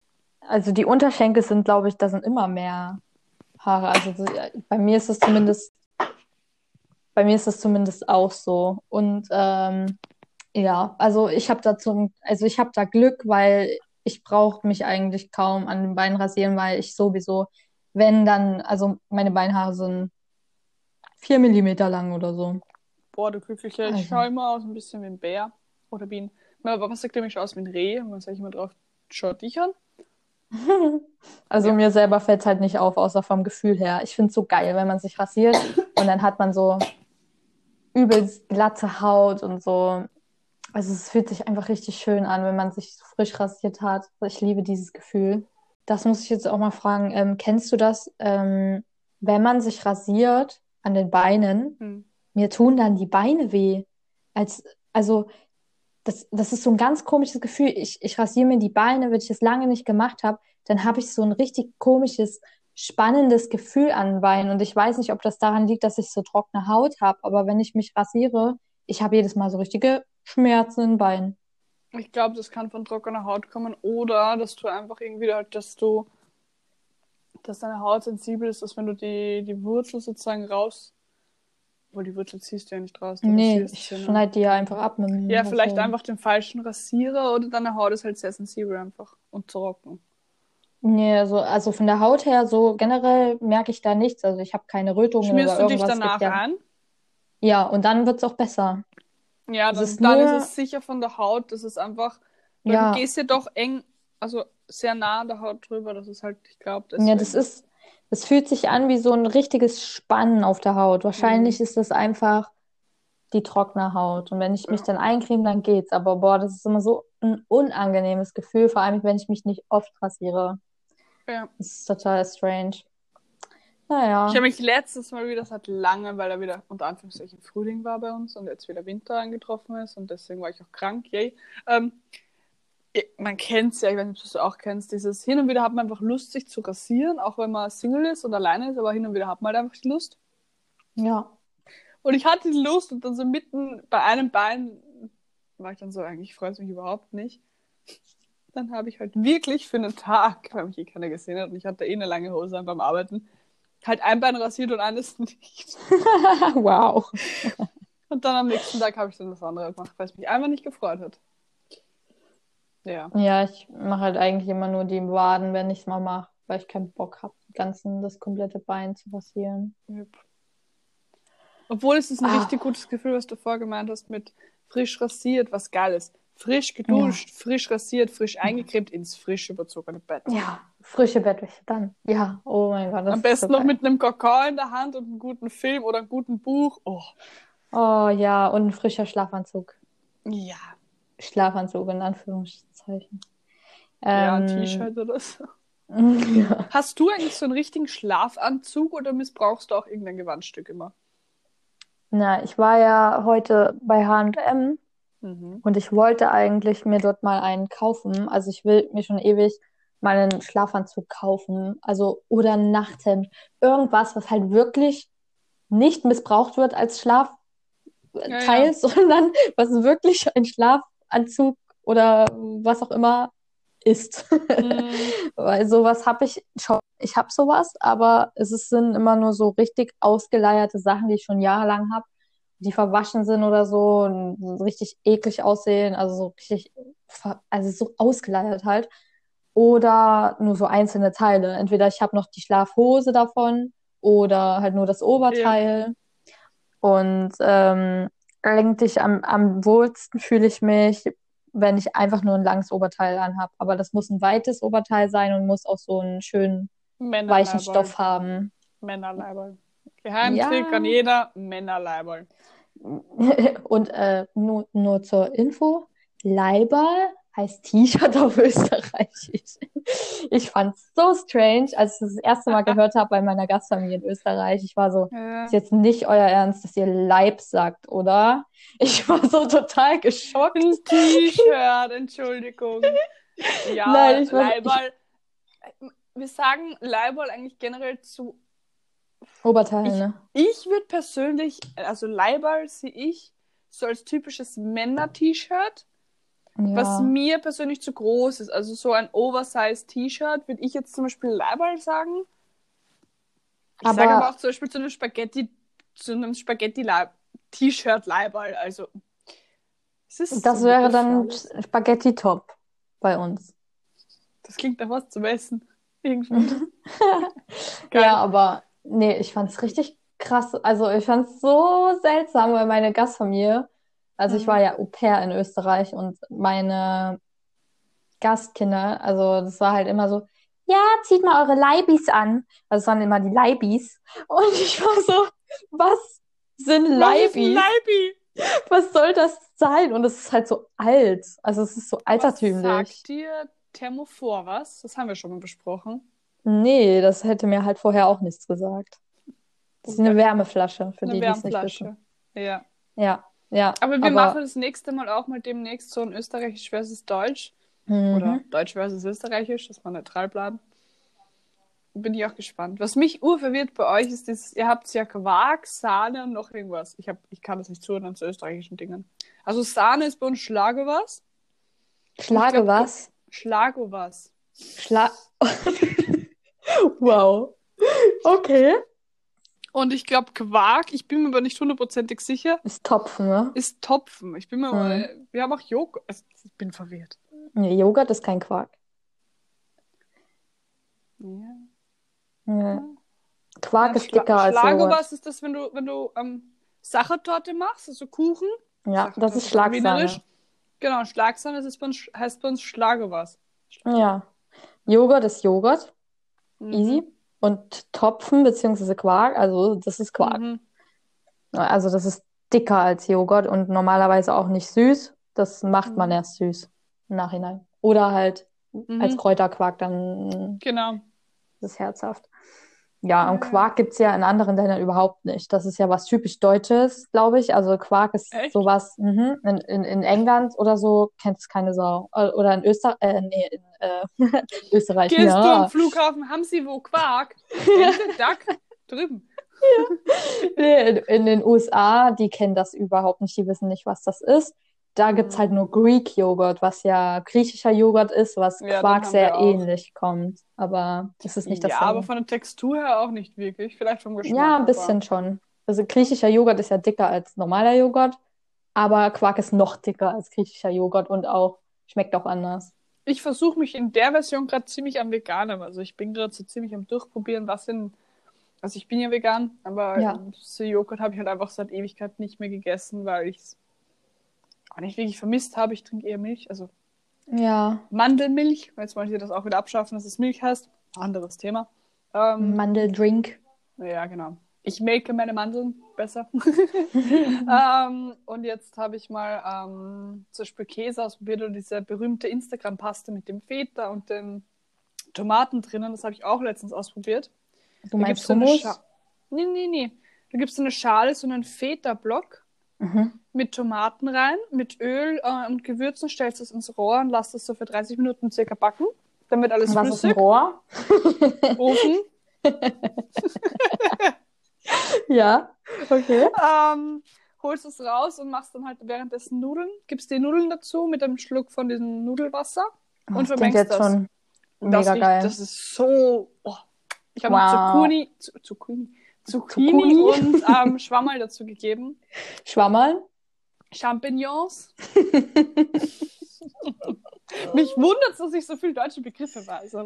Also die Unterschenkel sind, glaube ich, da sind immer mehr Haare. Also so- bei mir ist es zumindest, bei mir ist es zumindest auch so. Und ähm, ja, also ich habe da zum, also ich habe da Glück, weil ich brauche mich eigentlich kaum an den Beinen rasieren, weil ich sowieso, wenn dann, also meine Beinhaare sind vier Millimeter lang oder so. Boah, du Glückliche, ich Also. schaue immer aus ein bisschen wie ein Bär. Oder wie ein. Aber was sagt nämlich aus wie ein Reh? Und sage ich immer drauf, schau dich an. Also Ja. mir selber fällt es halt nicht auf, außer vom Gefühl her. Ich finde es so geil, wenn man sich rasiert und dann hat man so übelst glatte Haut und so. Also es fühlt sich einfach richtig schön an, wenn man sich so frisch rasiert hat. Ich liebe dieses Gefühl. Das muss ich jetzt auch mal fragen. Ähm, kennst du das, ähm, wenn man sich rasiert an den Beinen? Hm. Mir tun dann die Beine weh. Als, also, das, das ist so ein ganz komisches Gefühl. Ich, ich rasiere mir die Beine, wenn ich es lange nicht gemacht habe, dann habe ich so ein richtig komisches, spannendes Gefühl an Beinen. Und ich weiß nicht, ob das daran liegt, dass ich so trockene Haut habe, aber wenn ich mich rasiere, ich habe jedes Mal so richtige Schmerzen in Beinen. Ich glaube, das kann von trockener Haut kommen oder dass du einfach irgendwie halt, dass du, dass deine Haut sensibel ist, dass wenn du die, die Wurzel sozusagen raus, obwohl die Wurzel ziehst du ja nicht raus. Nee, ich schneide die ja einfach ab mit dem Ja, vielleicht einfach den falschen Rasierer oder deine Haut ist halt sehr sensibel einfach und trocken. Nee, also, also von der Haut her, so generell merke ich da nichts. Also ich habe keine Rötungen Schmierst oder du dich irgendwas. Es danach ja, ein? ja, und dann wird es auch besser. Ja, Das dann, ist dann nur- ist es sicher von der Haut, das ist einfach, weil Ja. du gehst ja doch eng, also sehr nah an der Haut drüber, das ist halt, ich glaube, Ja, das ist, es fühlt sich an wie so ein richtiges Spannen auf der Haut. Wahrscheinlich ist das einfach die trockene Haut. Und wenn ich mich Ja. dann eincreme, dann geht's. Aber boah, das ist immer so ein unangenehmes Gefühl, vor allem wenn ich mich nicht oft rasiere. Ja. Das ist total strange. Naja. Ich habe mich letztes Mal wieder seit langem, weil er wieder unter Anführungszeichen Frühling war bei uns und jetzt wieder Winter eingetroffen ist und deswegen war ich auch krank, yay. Ähm, man kennt es ja, ich weiß nicht, ob du es auch kennst, dieses hin und wieder hat man einfach Lust, sich zu rasieren, auch wenn man Single ist und alleine ist, aber hin und wieder hat man halt einfach die Lust. Ja. Und ich hatte die Lust und dann so mitten bei einem Bein war ich dann so, eigentlich freut es mich überhaupt nicht. Dann habe ich halt wirklich für einen Tag, weil mich eh keiner gesehen hat und ich hatte eh eine lange Hose an beim Arbeiten, halt ein Bein rasiert und eines nicht. Wow. Und dann am nächsten Tag habe ich dann das andere gemacht, weil es mich einfach nicht gefreut hat. Ja. Ja, ich mache halt eigentlich immer nur die Waden, wenn ich es mal mache, weil ich keinen Bock habe, ganzen das komplette Bein zu rasieren. Yep. Obwohl es ist ein Ah. richtig gutes Gefühl, was du vorher gemeint hast mit frisch rasiert, was geil ist. Frisch geduscht, frisch rasiert, frisch eingecremt ins frisch überzogene Bett. Ja, frische Bettwäsche dann. Ja, oh mein Gott, das Am besten so noch geil. mit einem Kakao in der Hand und einem guten Film oder einem guten Buch. Oh, Oh ja, und ein frischer Schlafanzug. ja. Schlafanzug in Anführungszeichen. Ja, ein Ähm, T-Shirt oder so. ja. Hast du eigentlich so einen richtigen Schlafanzug oder missbrauchst du auch irgendein Gewandstück immer? Na, ich war ja heute bei H&M Mhm. und ich wollte eigentlich mir dort mal einen kaufen. Also ich will mir schon ewig mal einen Schlafanzug kaufen. Also oder ein Nachthemd. Irgendwas, was halt wirklich nicht missbraucht wird als Schlafteil, Ja, ja. sondern was wirklich ein Schlafanzug oder was auch immer ist. Mhm. Weil sowas habe ich schon. Ich habe sowas, aber es sind immer nur so richtig ausgeleierte Sachen, die ich schon jahrelang habe, die verwaschen sind oder so und richtig eklig aussehen, also so richtig, also so ausgeleiert halt. Oder nur so einzelne Teile. Entweder ich habe noch die Schlafhose davon oder halt nur das Oberteil. Und ähm, eigentlich am, am wohlsten fühle ich mich, wenn ich einfach nur ein langes Oberteil anhab. Aber das muss ein weites Oberteil sein und muss auch so einen schönen weichen. Stoff haben. Männerleiberl. Geheimtrick Ja. an jeder Männerleiberl. Und äh, nur, nur zur Info, Leiberl heißt T-Shirt auf Österreichisch. Ich fand's so strange, als ich das erste Mal gehört habe bei meiner Gastfamilie in Österreich. Ich war so, Ja. ist jetzt nicht euer Ernst, dass ihr Leib sagt, oder? Ich war so total geschockt. Ein T-Shirt, Entschuldigung. Ja, Nein, ich war- Leiberl. Wir sagen Leiberl eigentlich generell zu. Oberteil, Ich- ne? Ich würde persönlich, also Leiberl sehe ich so als typisches Männer-T-Shirt, was Ja. mir persönlich zu groß ist. Also so ein Oversize-T-Shirt würde ich jetzt zum Beispiel Leiberl sagen. Ich sage Aber- aber auch zum Beispiel zu einem Spaghetti, zu einem Spaghetti-T-Shirt Leiberl. Also Das so wäre dann alles. Spaghetti-Top bei uns. Das klingt nach was zum Essen. Irgendwie. Ja, aber nee, ich fand's richtig krass. Also ich fand es so seltsam, weil meine Gastfamilie, also ich Mhm. war ja Au pair in Österreich und meine Gastkinder, also das war halt immer so, ja, zieht mal eure Leibis an. Also es waren immer die Leibis. Und ich war so, was sind Was Leibis? Leibi? Was soll das sein? Und es ist halt so alt. Also es ist so Was altertümlich. sagt dir Thermophor was? Das haben wir schon mal besprochen. Nee, das hätte mir halt vorher auch nichts gesagt. Das ist eine. Wärmeflasche, für Eine die, die es nicht wissen. Ja. Ja, ja. Aber wir machen das nächste Mal auch mal demnächst so ein Österreichisch versus Deutsch. Oder Mhm. Deutsch versus Österreichisch, dass wir neutral bleiben. Bin ich auch gespannt. Was mich urverwirrt bei euch ist, dieses, ihr habt ja Quark, Sahne und noch irgendwas. Ich, hab, ich kann das nicht zuordnen zu österreichischen Dingen. Also Sahne ist bei uns Schlagowas. Schlage Ich glaub, was? Schlagowas. Schla Wow. Okay. Und ich glaube Quark, ich bin mir aber nicht hundertprozentig sicher, Ist Topfen, ne? ist Topfen. Ich bin mir Mhm. mal, wir haben auch Joghurt. Also, ich bin verwirrt. Nee, Joghurt ist kein Quark. Ja. Nee. Quark ist Schla dicker als Joghurt. Schlagowas ist das, wenn du, wenn du ähm, Sachertorte machst, also Kuchen. Ja, das ist Schlagsahne. Wienerisch. Genau, Schlagsahne das ist bei uns, heißt bei uns Schlagowas. Ja. Joghurt ist Joghurt. Mhm. Easy. Und Topfen beziehungsweise Quark, also das ist Quark. Mhm. Also das ist dicker als Joghurt und normalerweise auch nicht süß. Das macht man Mhm. erst süß im Nachhinein. Oder halt Mhm. als Kräuterquark, dann Genau. ist es herzhaft. Ja, und Ja. Quark gibt es ja in anderen Ländern überhaupt nicht. Das ist ja was typisch Deutsches, glaube ich. Also Quark ist Echt? sowas, mhm. In, in, in England oder so kennt es keine Sau. Äh, Oder in Österreich, äh, nee, in äh, Österreich, Gehst du ja. am Flughafen, haben sie wo Quark? Duck, drüben. Nee, in, in den USA, die kennen das überhaupt nicht, die wissen nicht, was das ist. Da gibt es Mhm. halt nur Greek Joghurt, was ja griechischer Joghurt ist, was Ja, Quark sehr ähnlich kommt. Aber es ist nicht Ja, dasselbe. aber von der Textur her auch nicht wirklich. Vielleicht vom Geschmack. Ja, ein aber- bisschen schon. Also griechischer Joghurt ist ja dicker als normaler Joghurt, aber Quark ist noch dicker als griechischer Joghurt und auch schmeckt auch anders. Ich versuche mich in der Version gerade ziemlich am Veganen. Also ich bin gerade so ziemlich am Durchprobieren, was in. Also ich bin ja vegan, aber Ja. so Joghurt habe ich halt einfach seit Ewigkeit nicht mehr gegessen, weil ich es auch nicht wirklich vermisst habe. Ich trinke eher Milch, also Ja, Mandelmilch. Jetzt wollen sie das auch wieder abschaffen, dass es Milch heißt. Anderes Thema. Ähm, Mandeldrink. Ja, genau. Ich melke meine Mandeln besser. ähm, und jetzt habe ich mal ähm, zum Beispiel Käse ausprobiert und diese berühmte Instagram-Paste mit dem Feta und den Tomaten drinnen. Das habe ich auch letztens ausprobiert. Du meinst gibt's so eine Hummus? Nee, nee, nee. Da gibt es so eine Schale, so einen Feta-Block Mhm. mit Tomaten rein, mit Öl äh, und Gewürzen, stellst es ins Rohr und lässt es so für 30 Minuten circa backen. Dann wird alles Was ist ein flüssig. Rohr? Ofen. Ja, okay. ähm, holst es raus und machst dann halt währenddessen Nudeln, gibst die Nudeln dazu mit einem Schluck von diesem Nudelwasser und Das vermengst jetzt das. schon das mega riecht- geil. Das ist so. Oh. Ich habe Wow. Zucchini, Zu- Zucchini, Zucchini, Zucchini? und ähm, Schwammerl dazu gegeben. Schwammerl? Champignons. Mich wundert es, dass ich so viele deutsche Begriffe weiß.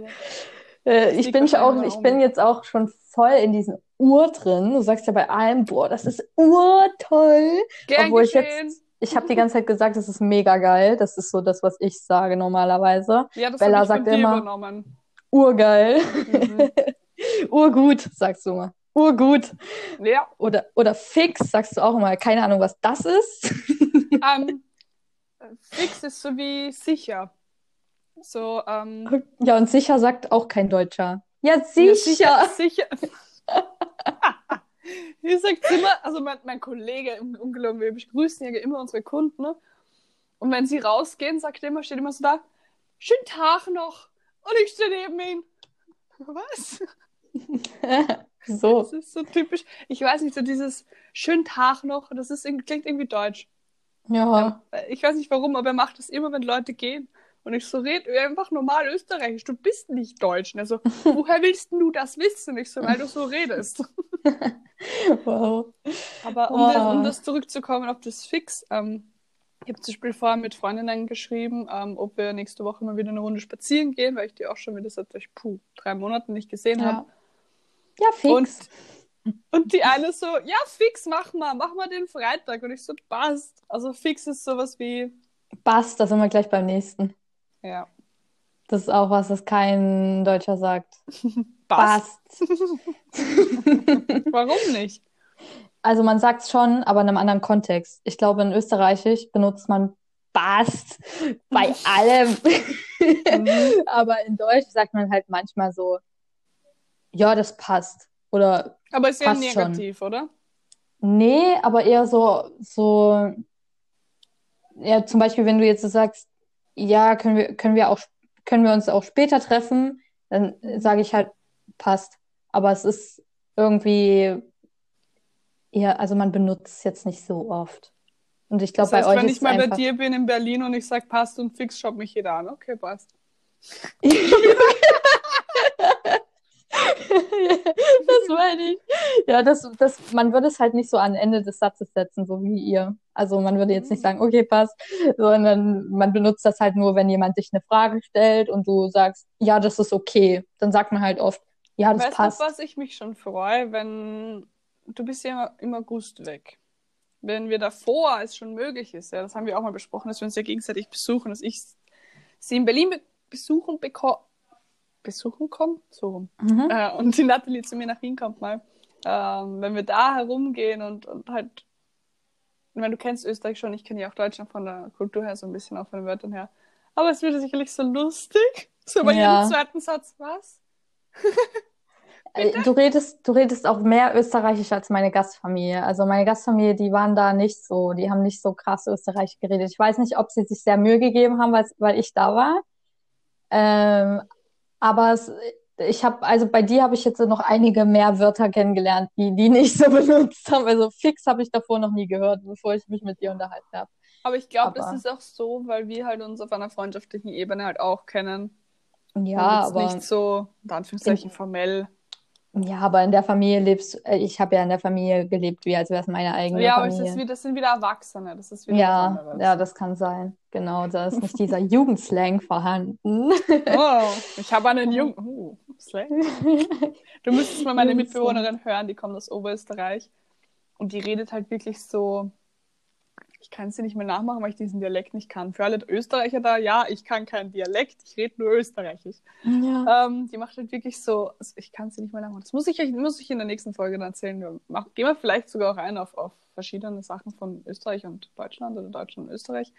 Äh, ich bin auch, ich bin jetzt auch schon voll in diesen Ur drin. Du sagst ja bei allem, boah, das ist urtoll. gern Obwohl ich geschehen. jetzt, ich habe die ganze Zeit gesagt, das ist mega geil. Das ist so das, was ich sage normalerweise. ja, das Bella ich sagt immer- übernommen. Urgeil. Mhm. Urgut, sagst du mal. Urgut. ja, Oder, oder fix, sagst du auch immer. Keine Ahnung, was das ist. ähm, fix ist so wie sicher. So, ähm, Ja, und sicher sagt auch kein Deutscher. Ja, Ja, sicher. sicher. Wie sagt immer, also mein, mein Kollege, un- ungelogen, wir begrüßen ja immer unsere Kunden, ne? Und wenn sie rausgehen, sagt er immer, steht immer so da, schönen Tag noch. Und ich stehe neben ihm. Was? So. Das ist so typisch. Ich weiß nicht, so dieses schönen Tag noch, das ist, klingt irgendwie deutsch. Ja. Äh, Ich weiß nicht warum, aber er macht das immer, wenn Leute gehen. Und ich so rede einfach normal österreichisch. Du bist nicht deutsch. Und er so, woher willst du das wissen? Ich so, weil du so redest. Wow. Aber um, Oh. das, um das zurückzukommen auf das Fix, ähm, ich habe zum Beispiel vorher mit Freundinnen geschrieben, ähm, ob wir nächste Woche mal wieder eine Runde spazieren gehen, weil ich die auch schon wieder seit puh, drei Monaten nicht gesehen habe. Ja. Fix. Und die eine so, ja, fix, mach mal, mach mal den Freitag. Und ich so, passt. Also fix ist sowas wie, Passt, da sind wir gleich beim nächsten. ja, Das ist auch was, das kein Deutscher sagt. passt. Passt. Warum nicht? Also man sagt es schon, aber in einem anderen Kontext. Ich glaube, in Österreichisch benutzt man passt bei allem. Mhm. Aber in Deutsch sagt man halt manchmal so, ja, das passt. Oder Aber ist ja Passt schon. negativ, oder? nee, aber eher so, so, ja, zum Beispiel, wenn du jetzt sagst, ja, können wir, können wir auch, können wir uns auch später treffen, dann sage ich halt, passt. Aber es ist irgendwie eher, also man benutzt es jetzt nicht so oft. Und ich glaube, Das heißt, bei euch wenn ich mal bei dir bin in Berlin und ich sag passt und fix, schaut mich jeder an. Okay, passt. Das meine ich. Ja, das, das, man würde es halt nicht so an Ende des Satzes setzen, so wie ihr. Also man würde jetzt nicht sagen, okay, passt, sondern man benutzt das halt nur, wenn jemand dich eine Frage stellt und du sagst, ja, das ist okay. Dann sagt man halt oft, ja, das weißt passt. du, was ich mich schon freue, wenn du bist ja immer im August weg. Wenn wir davor es schon möglich ist, ja, das haben wir auch mal besprochen, dass wir uns ja gegenseitig besuchen, dass ich sie in Berlin be besuchen bekomme. Besuchen komme? So rum. Mhm. Äh, und die Natalie zu mir nach Wien kommt mal. Ähm, wenn wir da herumgehen und, und halt, ich meine, du kennst Österreich schon, ich kenne ja auch Deutschland von der Kultur her so ein bisschen, auch von den Wörtern her. Aber es würde sicherlich so lustig. So bei Ja. jedem zweiten Satz, was? Äh, Du redest, du redest auch mehr Österreichisch als meine Gastfamilie. Also meine Gastfamilie, die waren da nicht so, die haben nicht so krass Österreichisch geredet. Ich weiß nicht, ob sie sich sehr Mühe gegeben haben, weil, weil ich da war. Ähm, aber es, ich habe, also bei dir habe ich jetzt noch einige mehr Wörter kennengelernt, die die nicht so benutzt haben. Also fix habe ich davor noch nie gehört, bevor ich mich mit dir unterhalten habe. Aber ich glaube, das ist auch so, weil wir halt uns auf einer freundschaftlichen Ebene halt auch kennen. Ja, aber nicht so, in Anführungszeichen, formell. Ja, aber in der Familie lebst, äh, ich habe ja in der Familie gelebt, wie als wäre es meine eigene Ja, aber es Familie. ist, wie- das sind wieder Erwachsene. Das ist wieder Ja, ja, das kann sein. Genau, da ist nicht dieser Jugendslang vorhanden. Oh, ich habe einen Jungen. Oh, Slang. Du müsstest mal meine. Mitbewohnerin hören, die kommt aus Oberösterreich. Und die redet halt wirklich so. Ich kann sie nicht mehr nachmachen, weil ich diesen Dialekt nicht kann. Für alle Österreicher da, ja, ich kann keinen Dialekt, ich rede nur Österreichisch. Ja. Ähm, die macht halt wirklich so, also ich kann sie nicht mehr nachmachen. Das muss ich, euch- muss ich in der nächsten Folge dann erzählen. Wir mach, gehen wir vielleicht sogar auch ein auf, auf verschiedene Sachen von Österreich und Deutschland oder Deutschland und Österreich.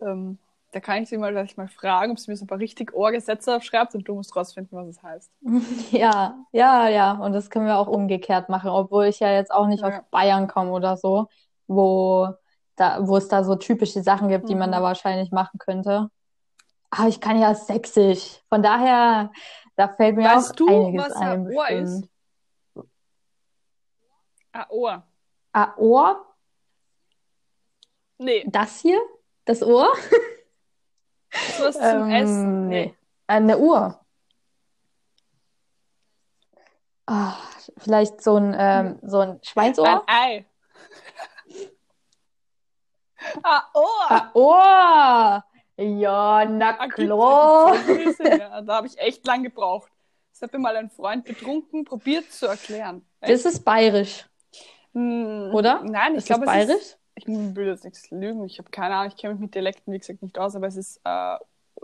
Ähm, da kann ich sie mal vielleicht mal fragen, ob sie mir so ein paar richtig Ohrgesetze aufschreibt und du musst rausfinden, was es heißt. Ja, ja, ja. Und das können wir auch umgekehrt machen, obwohl ich ja jetzt auch nicht Ja. aus Bayern komme oder so, wo da, wo es da so typische Sachen gibt, die man Mhm. da wahrscheinlich machen könnte. Aber ich kann ja Sächsisch. Von daher, da fällt mir Weißt auch du, einiges was ein, ein Ohr bestimmt. ist? Ah, Ohr. Ah, Ohr? Nee, Das hier? Das Ohr? sowas zum Ähm, Essen. nee. Eine Uhr. Ah, vielleicht so ein, ähm, so ein Ein Schweinsohr? Ei. Ah. Ah, Ohr! Ja, na Ah, klar. ja. Da habe ich echt lang gebraucht. Das hat mir mal ein Freund betrunken probiert zu erklären. Das ist bayerisch, Hm, oder? Nein, ich Ist glaube, es bayerisch? ist. Ich will jetzt nichts lügen. Ich habe keine Ahnung. Ich kenne mich mit Dialekten, wie gesagt, nicht aus, aber es ist, äh,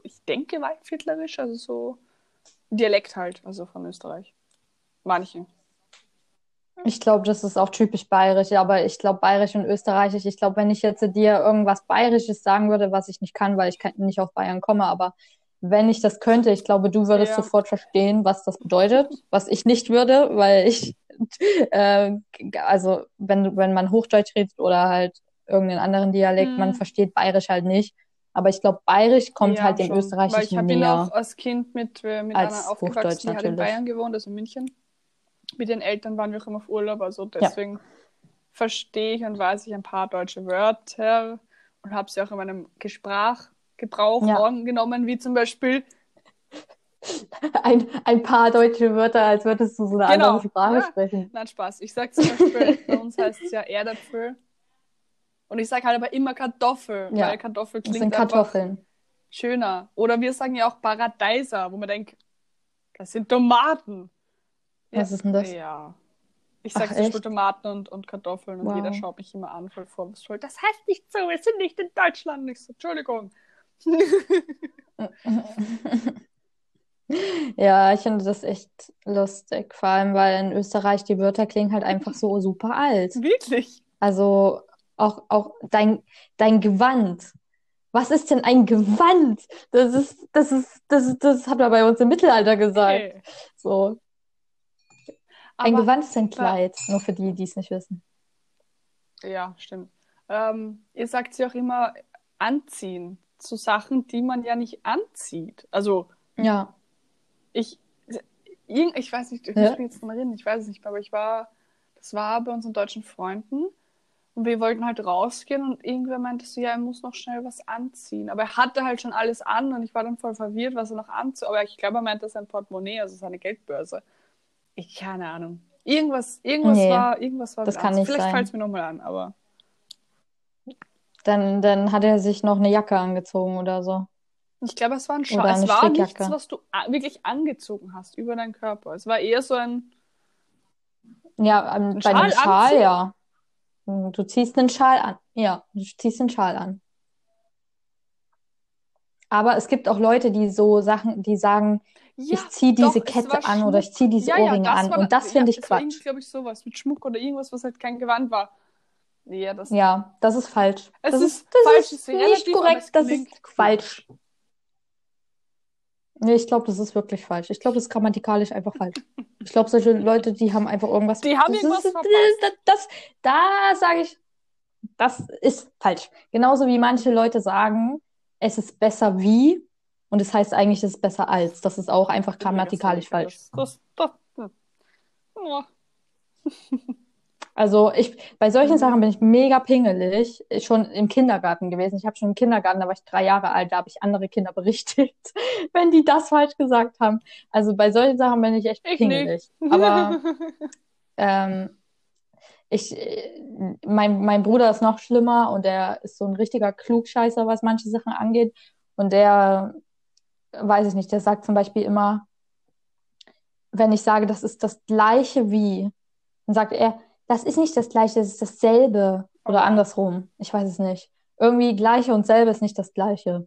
ich denke, waldviertlerisch, also so Dialekt halt, also von Österreich. Manche. Ich glaube, das ist auch typisch bayerisch, aber ich glaube bayerisch und österreichisch. Ich glaube, wenn ich jetzt dir irgendwas bayerisches sagen würde, was ich nicht kann, weil ich nicht aus Bayern komme, aber wenn ich das könnte, ich glaube, du würdest Ja. sofort verstehen, was das bedeutet, was ich nicht würde, weil ich, äh, also wenn, wenn man Hochdeutsch redet oder halt irgendeinen anderen Dialekt, man Hm. versteht bayerisch halt nicht. Aber ich glaube, bayerisch kommt Ja, halt dem schon. Weil ich österreichischen habe ihn näher. auch als Kind mit, äh, mit Als einer aufgewachsen, die hat in. Bayern gewohnt, also in München. Mit den Eltern waren wir auch immer auf Urlaub, also deswegen verstehe ich und weiß ich ein paar deutsche Wörter und habe sie auch in meinem Sprachgebrauch Ja. angenommen, wie zum Beispiel Ein, ein paar deutsche Wörter, als würdest du so eine Genau. andere Sprache Ja. sprechen. Nein, Spaß. Ich sag zum Beispiel, bei uns heißt es ja Erdäpfel. Und ich sage halt aber immer Kartoffel, Ja. weil Kartoffel Das klingt sind einfach Kartoffeln. schöner. Oder wir sagen ja auch Paradeiser, wo man denkt, das sind Tomaten. Was ist denn das? Ja. Ich sage zum Beispiel Tomaten und, und Kartoffeln und wow. jeder schaut mich immer an, voll vorwurfsvoll. Das heißt nicht so, wir sind nicht in Deutschland. Ich so, Entschuldigung. ja, ich finde das echt lustig, vor allem weil in Österreich die Wörter klingen halt einfach so super alt. Wirklich? Also auch, auch dein, dein Gewand. Was ist denn ein Gewand? Das ist, das ist, das ist, das hat man bei uns im Mittelalter gesagt. Okay. So. Ein Aber, Gewand ist ein Kleid, ja. nur für die, die es nicht wissen. Ja, stimmt. Ähm, ihr sagt sie auch immer anziehen zu Sachen, die man ja nicht anzieht. Also, ja. Ich, ich weiß nicht, ich ja? muss mich jetzt mal reden, ich weiß es nicht, aber ich war, das war bei unseren deutschen Freunden und wir wollten halt rausgehen und irgendwer meinte so, ja, er muss noch schnell was anziehen. Aber er hatte halt schon alles an und ich war dann voll verwirrt, was er noch anzieht. Aber ich glaube, er meinte sein Portemonnaie, also seine Geldbörse. Ich keine Ahnung. Irgendwas, irgendwas nee, war, irgendwas war. Das kann nicht Vielleicht fällt es mir nochmal an, aber. Dann, dann hat er sich noch eine Jacke angezogen oder so. Ich glaube, es war ein Schal. Es war nichts, was du wirklich angezogen hast über deinen Körper. Es war eher so ein. Ja, ein, ein bei Schal einem Schal, anziehen? ja. Du ziehst einen Schal an. Ja, du ziehst einen Schal an. Aber es gibt auch Leute, die so Sachen, die sagen, ja, ich ziehe diese doch, Kette an oder ich ziehe diese ja, Ohrringe ja, an. Und das finde ich das Quatsch. glaube ich, sowas mit Schmuck oder irgendwas, was halt kein Gewand war. Ja, das, ja, das ist falsch. Es das ist, das falsch, ist nicht korrekt, das ist falsch. Nee, ich glaube, das ist wirklich falsch. Ich glaube, das ist grammatikalisch einfach falsch. Ich glaube, solche Leute, die haben einfach irgendwas. Die haben irgendwas ist, verpasst. Das, das, da sage ich, das ist falsch. Genauso wie manche Leute sagen, es ist besser wie und es heißt eigentlich, es ist besser als. Das ist auch einfach grammatikalisch falsch. Das, das, das, ja. Also ich, bei solchen mhm. Sachen bin ich mega pingelig. Schon im Kindergarten gewesen. Ich habe schon im Kindergarten, da war ich drei Jahre alt, da habe ich andere Kinder berichtet, wenn die das falsch gesagt haben. Also bei solchen Sachen bin ich echt ich pingelig. Nicht. Aber ähm, ich, mein, mein Bruder ist noch schlimmer und der ist so ein richtiger Klugscheißer, was manche Sachen angeht. Und der, weiß ich nicht, der sagt zum Beispiel immer, wenn ich sage, das ist das gleiche wie, dann sagt er, das ist nicht das Gleiche, das ist dasselbe. Oder andersrum. Ich weiß es nicht. Irgendwie Gleiche und selbe ist nicht das Gleiche.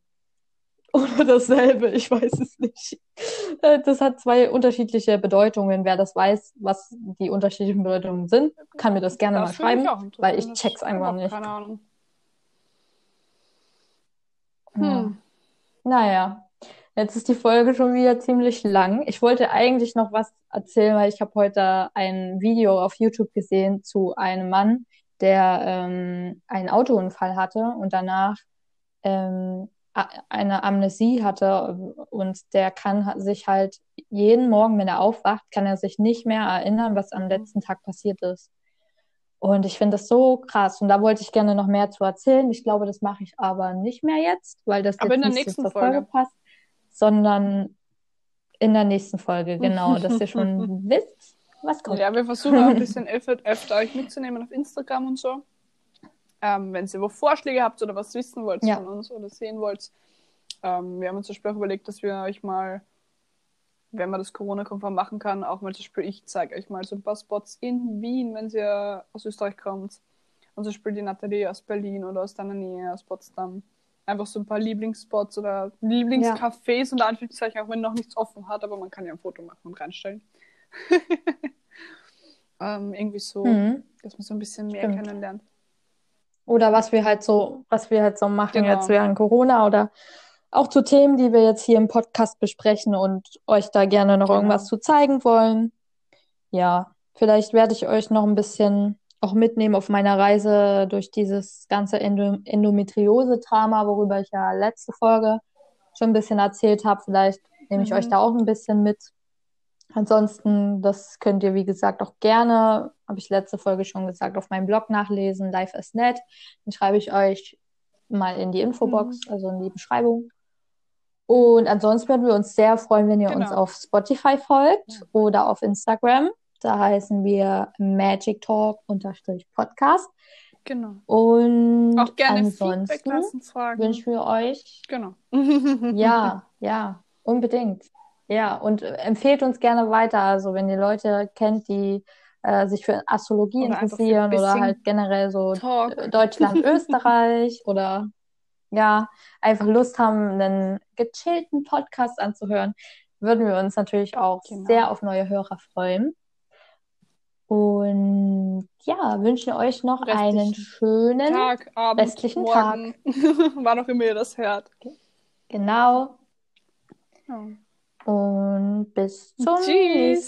Oder dasselbe, ich weiß es nicht. Das hat zwei unterschiedliche Bedeutungen. Wer das weiß, was die unterschiedlichen Bedeutungen sind, kann mir das gerne das mal schreiben, weil ich check's einfach nicht. Keine Ahnung. Hm. Ja. Naja, Jetzt ist die Folge schon wieder ziemlich lang. Ich wollte eigentlich noch was erzählen, weil ich habe heute ein Video auf YouTube gesehen zu einem Mann, der ähm, einen Autounfall hatte und danach ähm, eine Amnesie hatte und der kann sich halt jeden Morgen, wenn er aufwacht, kann er sich nicht mehr erinnern, was am letzten Tag passiert ist. Und ich finde das so krass. Und da wollte ich gerne noch mehr zu erzählen. Ich glaube, das mache ich aber nicht mehr jetzt, weil das aber jetzt in der nächsten Folge. Folge passt sondern in der nächsten Folge, genau, dass ihr schon wisst, was kommt. Ja, wir versuchen auch ein bisschen öfter, öfter euch mitzunehmen auf Instagram und so. Ähm, wenn ihr wo Vorschläge habt oder was wissen wollt ja. von uns oder sehen wollt. Ähm, wir haben uns zum Beispiel auch überlegt, dass wir euch mal, wenn man das Corona-konform machen kann, auch mal zum Beispiel, ich zeige euch mal so ein paar Spots in Wien, wenn ihr aus Österreich kommt. Und zum Beispiel die Nathalie aus Berlin oder aus deiner Nähe, aus Potsdam einfach so ein paar Lieblingsspots oder Lieblingscafés ja. und Anführungszeichen, auch wenn noch nichts offen hat, aber man kann ja ein Foto machen und reinstellen. ähm, irgendwie so, mhm. dass man so ein bisschen mehr Stimmt. kennenlernt. Oder was wir halt so, was wir halt so machen genau. jetzt während Corona oder auch zu Themen, die wir jetzt hier im Podcast besprechen und euch da gerne noch genau. irgendwas zu zeigen wollen. Ja, vielleicht werde ich euch noch ein bisschen auch mitnehmen auf meiner Reise durch dieses ganze Endometriose-Drama, worüber ich ja letzte Folge schon ein bisschen erzählt habe. Vielleicht nehme ich mhm. euch da auch ein bisschen mit. Ansonsten, das könnt ihr, wie gesagt, auch gerne, habe ich letzte Folge schon gesagt, auf meinem Blog nachlesen, live is net. Den schreibe ich euch mal in die Infobox, mhm. also in die Beschreibung. Und ansonsten würden wir uns sehr freuen, wenn ihr genau. uns auf Spotify folgt ja. oder auf Instagram. Da heißen wir Magic Talk Podcast. Genau. Und auch gerne ansonsten wünschen wir euch. Genau. ja, ja, unbedingt. Ja, und empfehlt uns gerne weiter. Also wenn ihr Leute kennt, die äh, sich für Astrologie Oder einfach für interessieren oder halt generell so Talk. äh, Deutschland, Österreich oder ja, einfach Lust haben, einen gechillten Podcast anzuhören, würden wir uns natürlich auch Genau. sehr auf neue Hörer freuen. Und ja, wünschen euch noch einen Restlichen schönen, Tag, Abend, restlichen Tag. Morgen, wann auch immer ihr das hört. genau. Ja. Und bis zum Tschüss.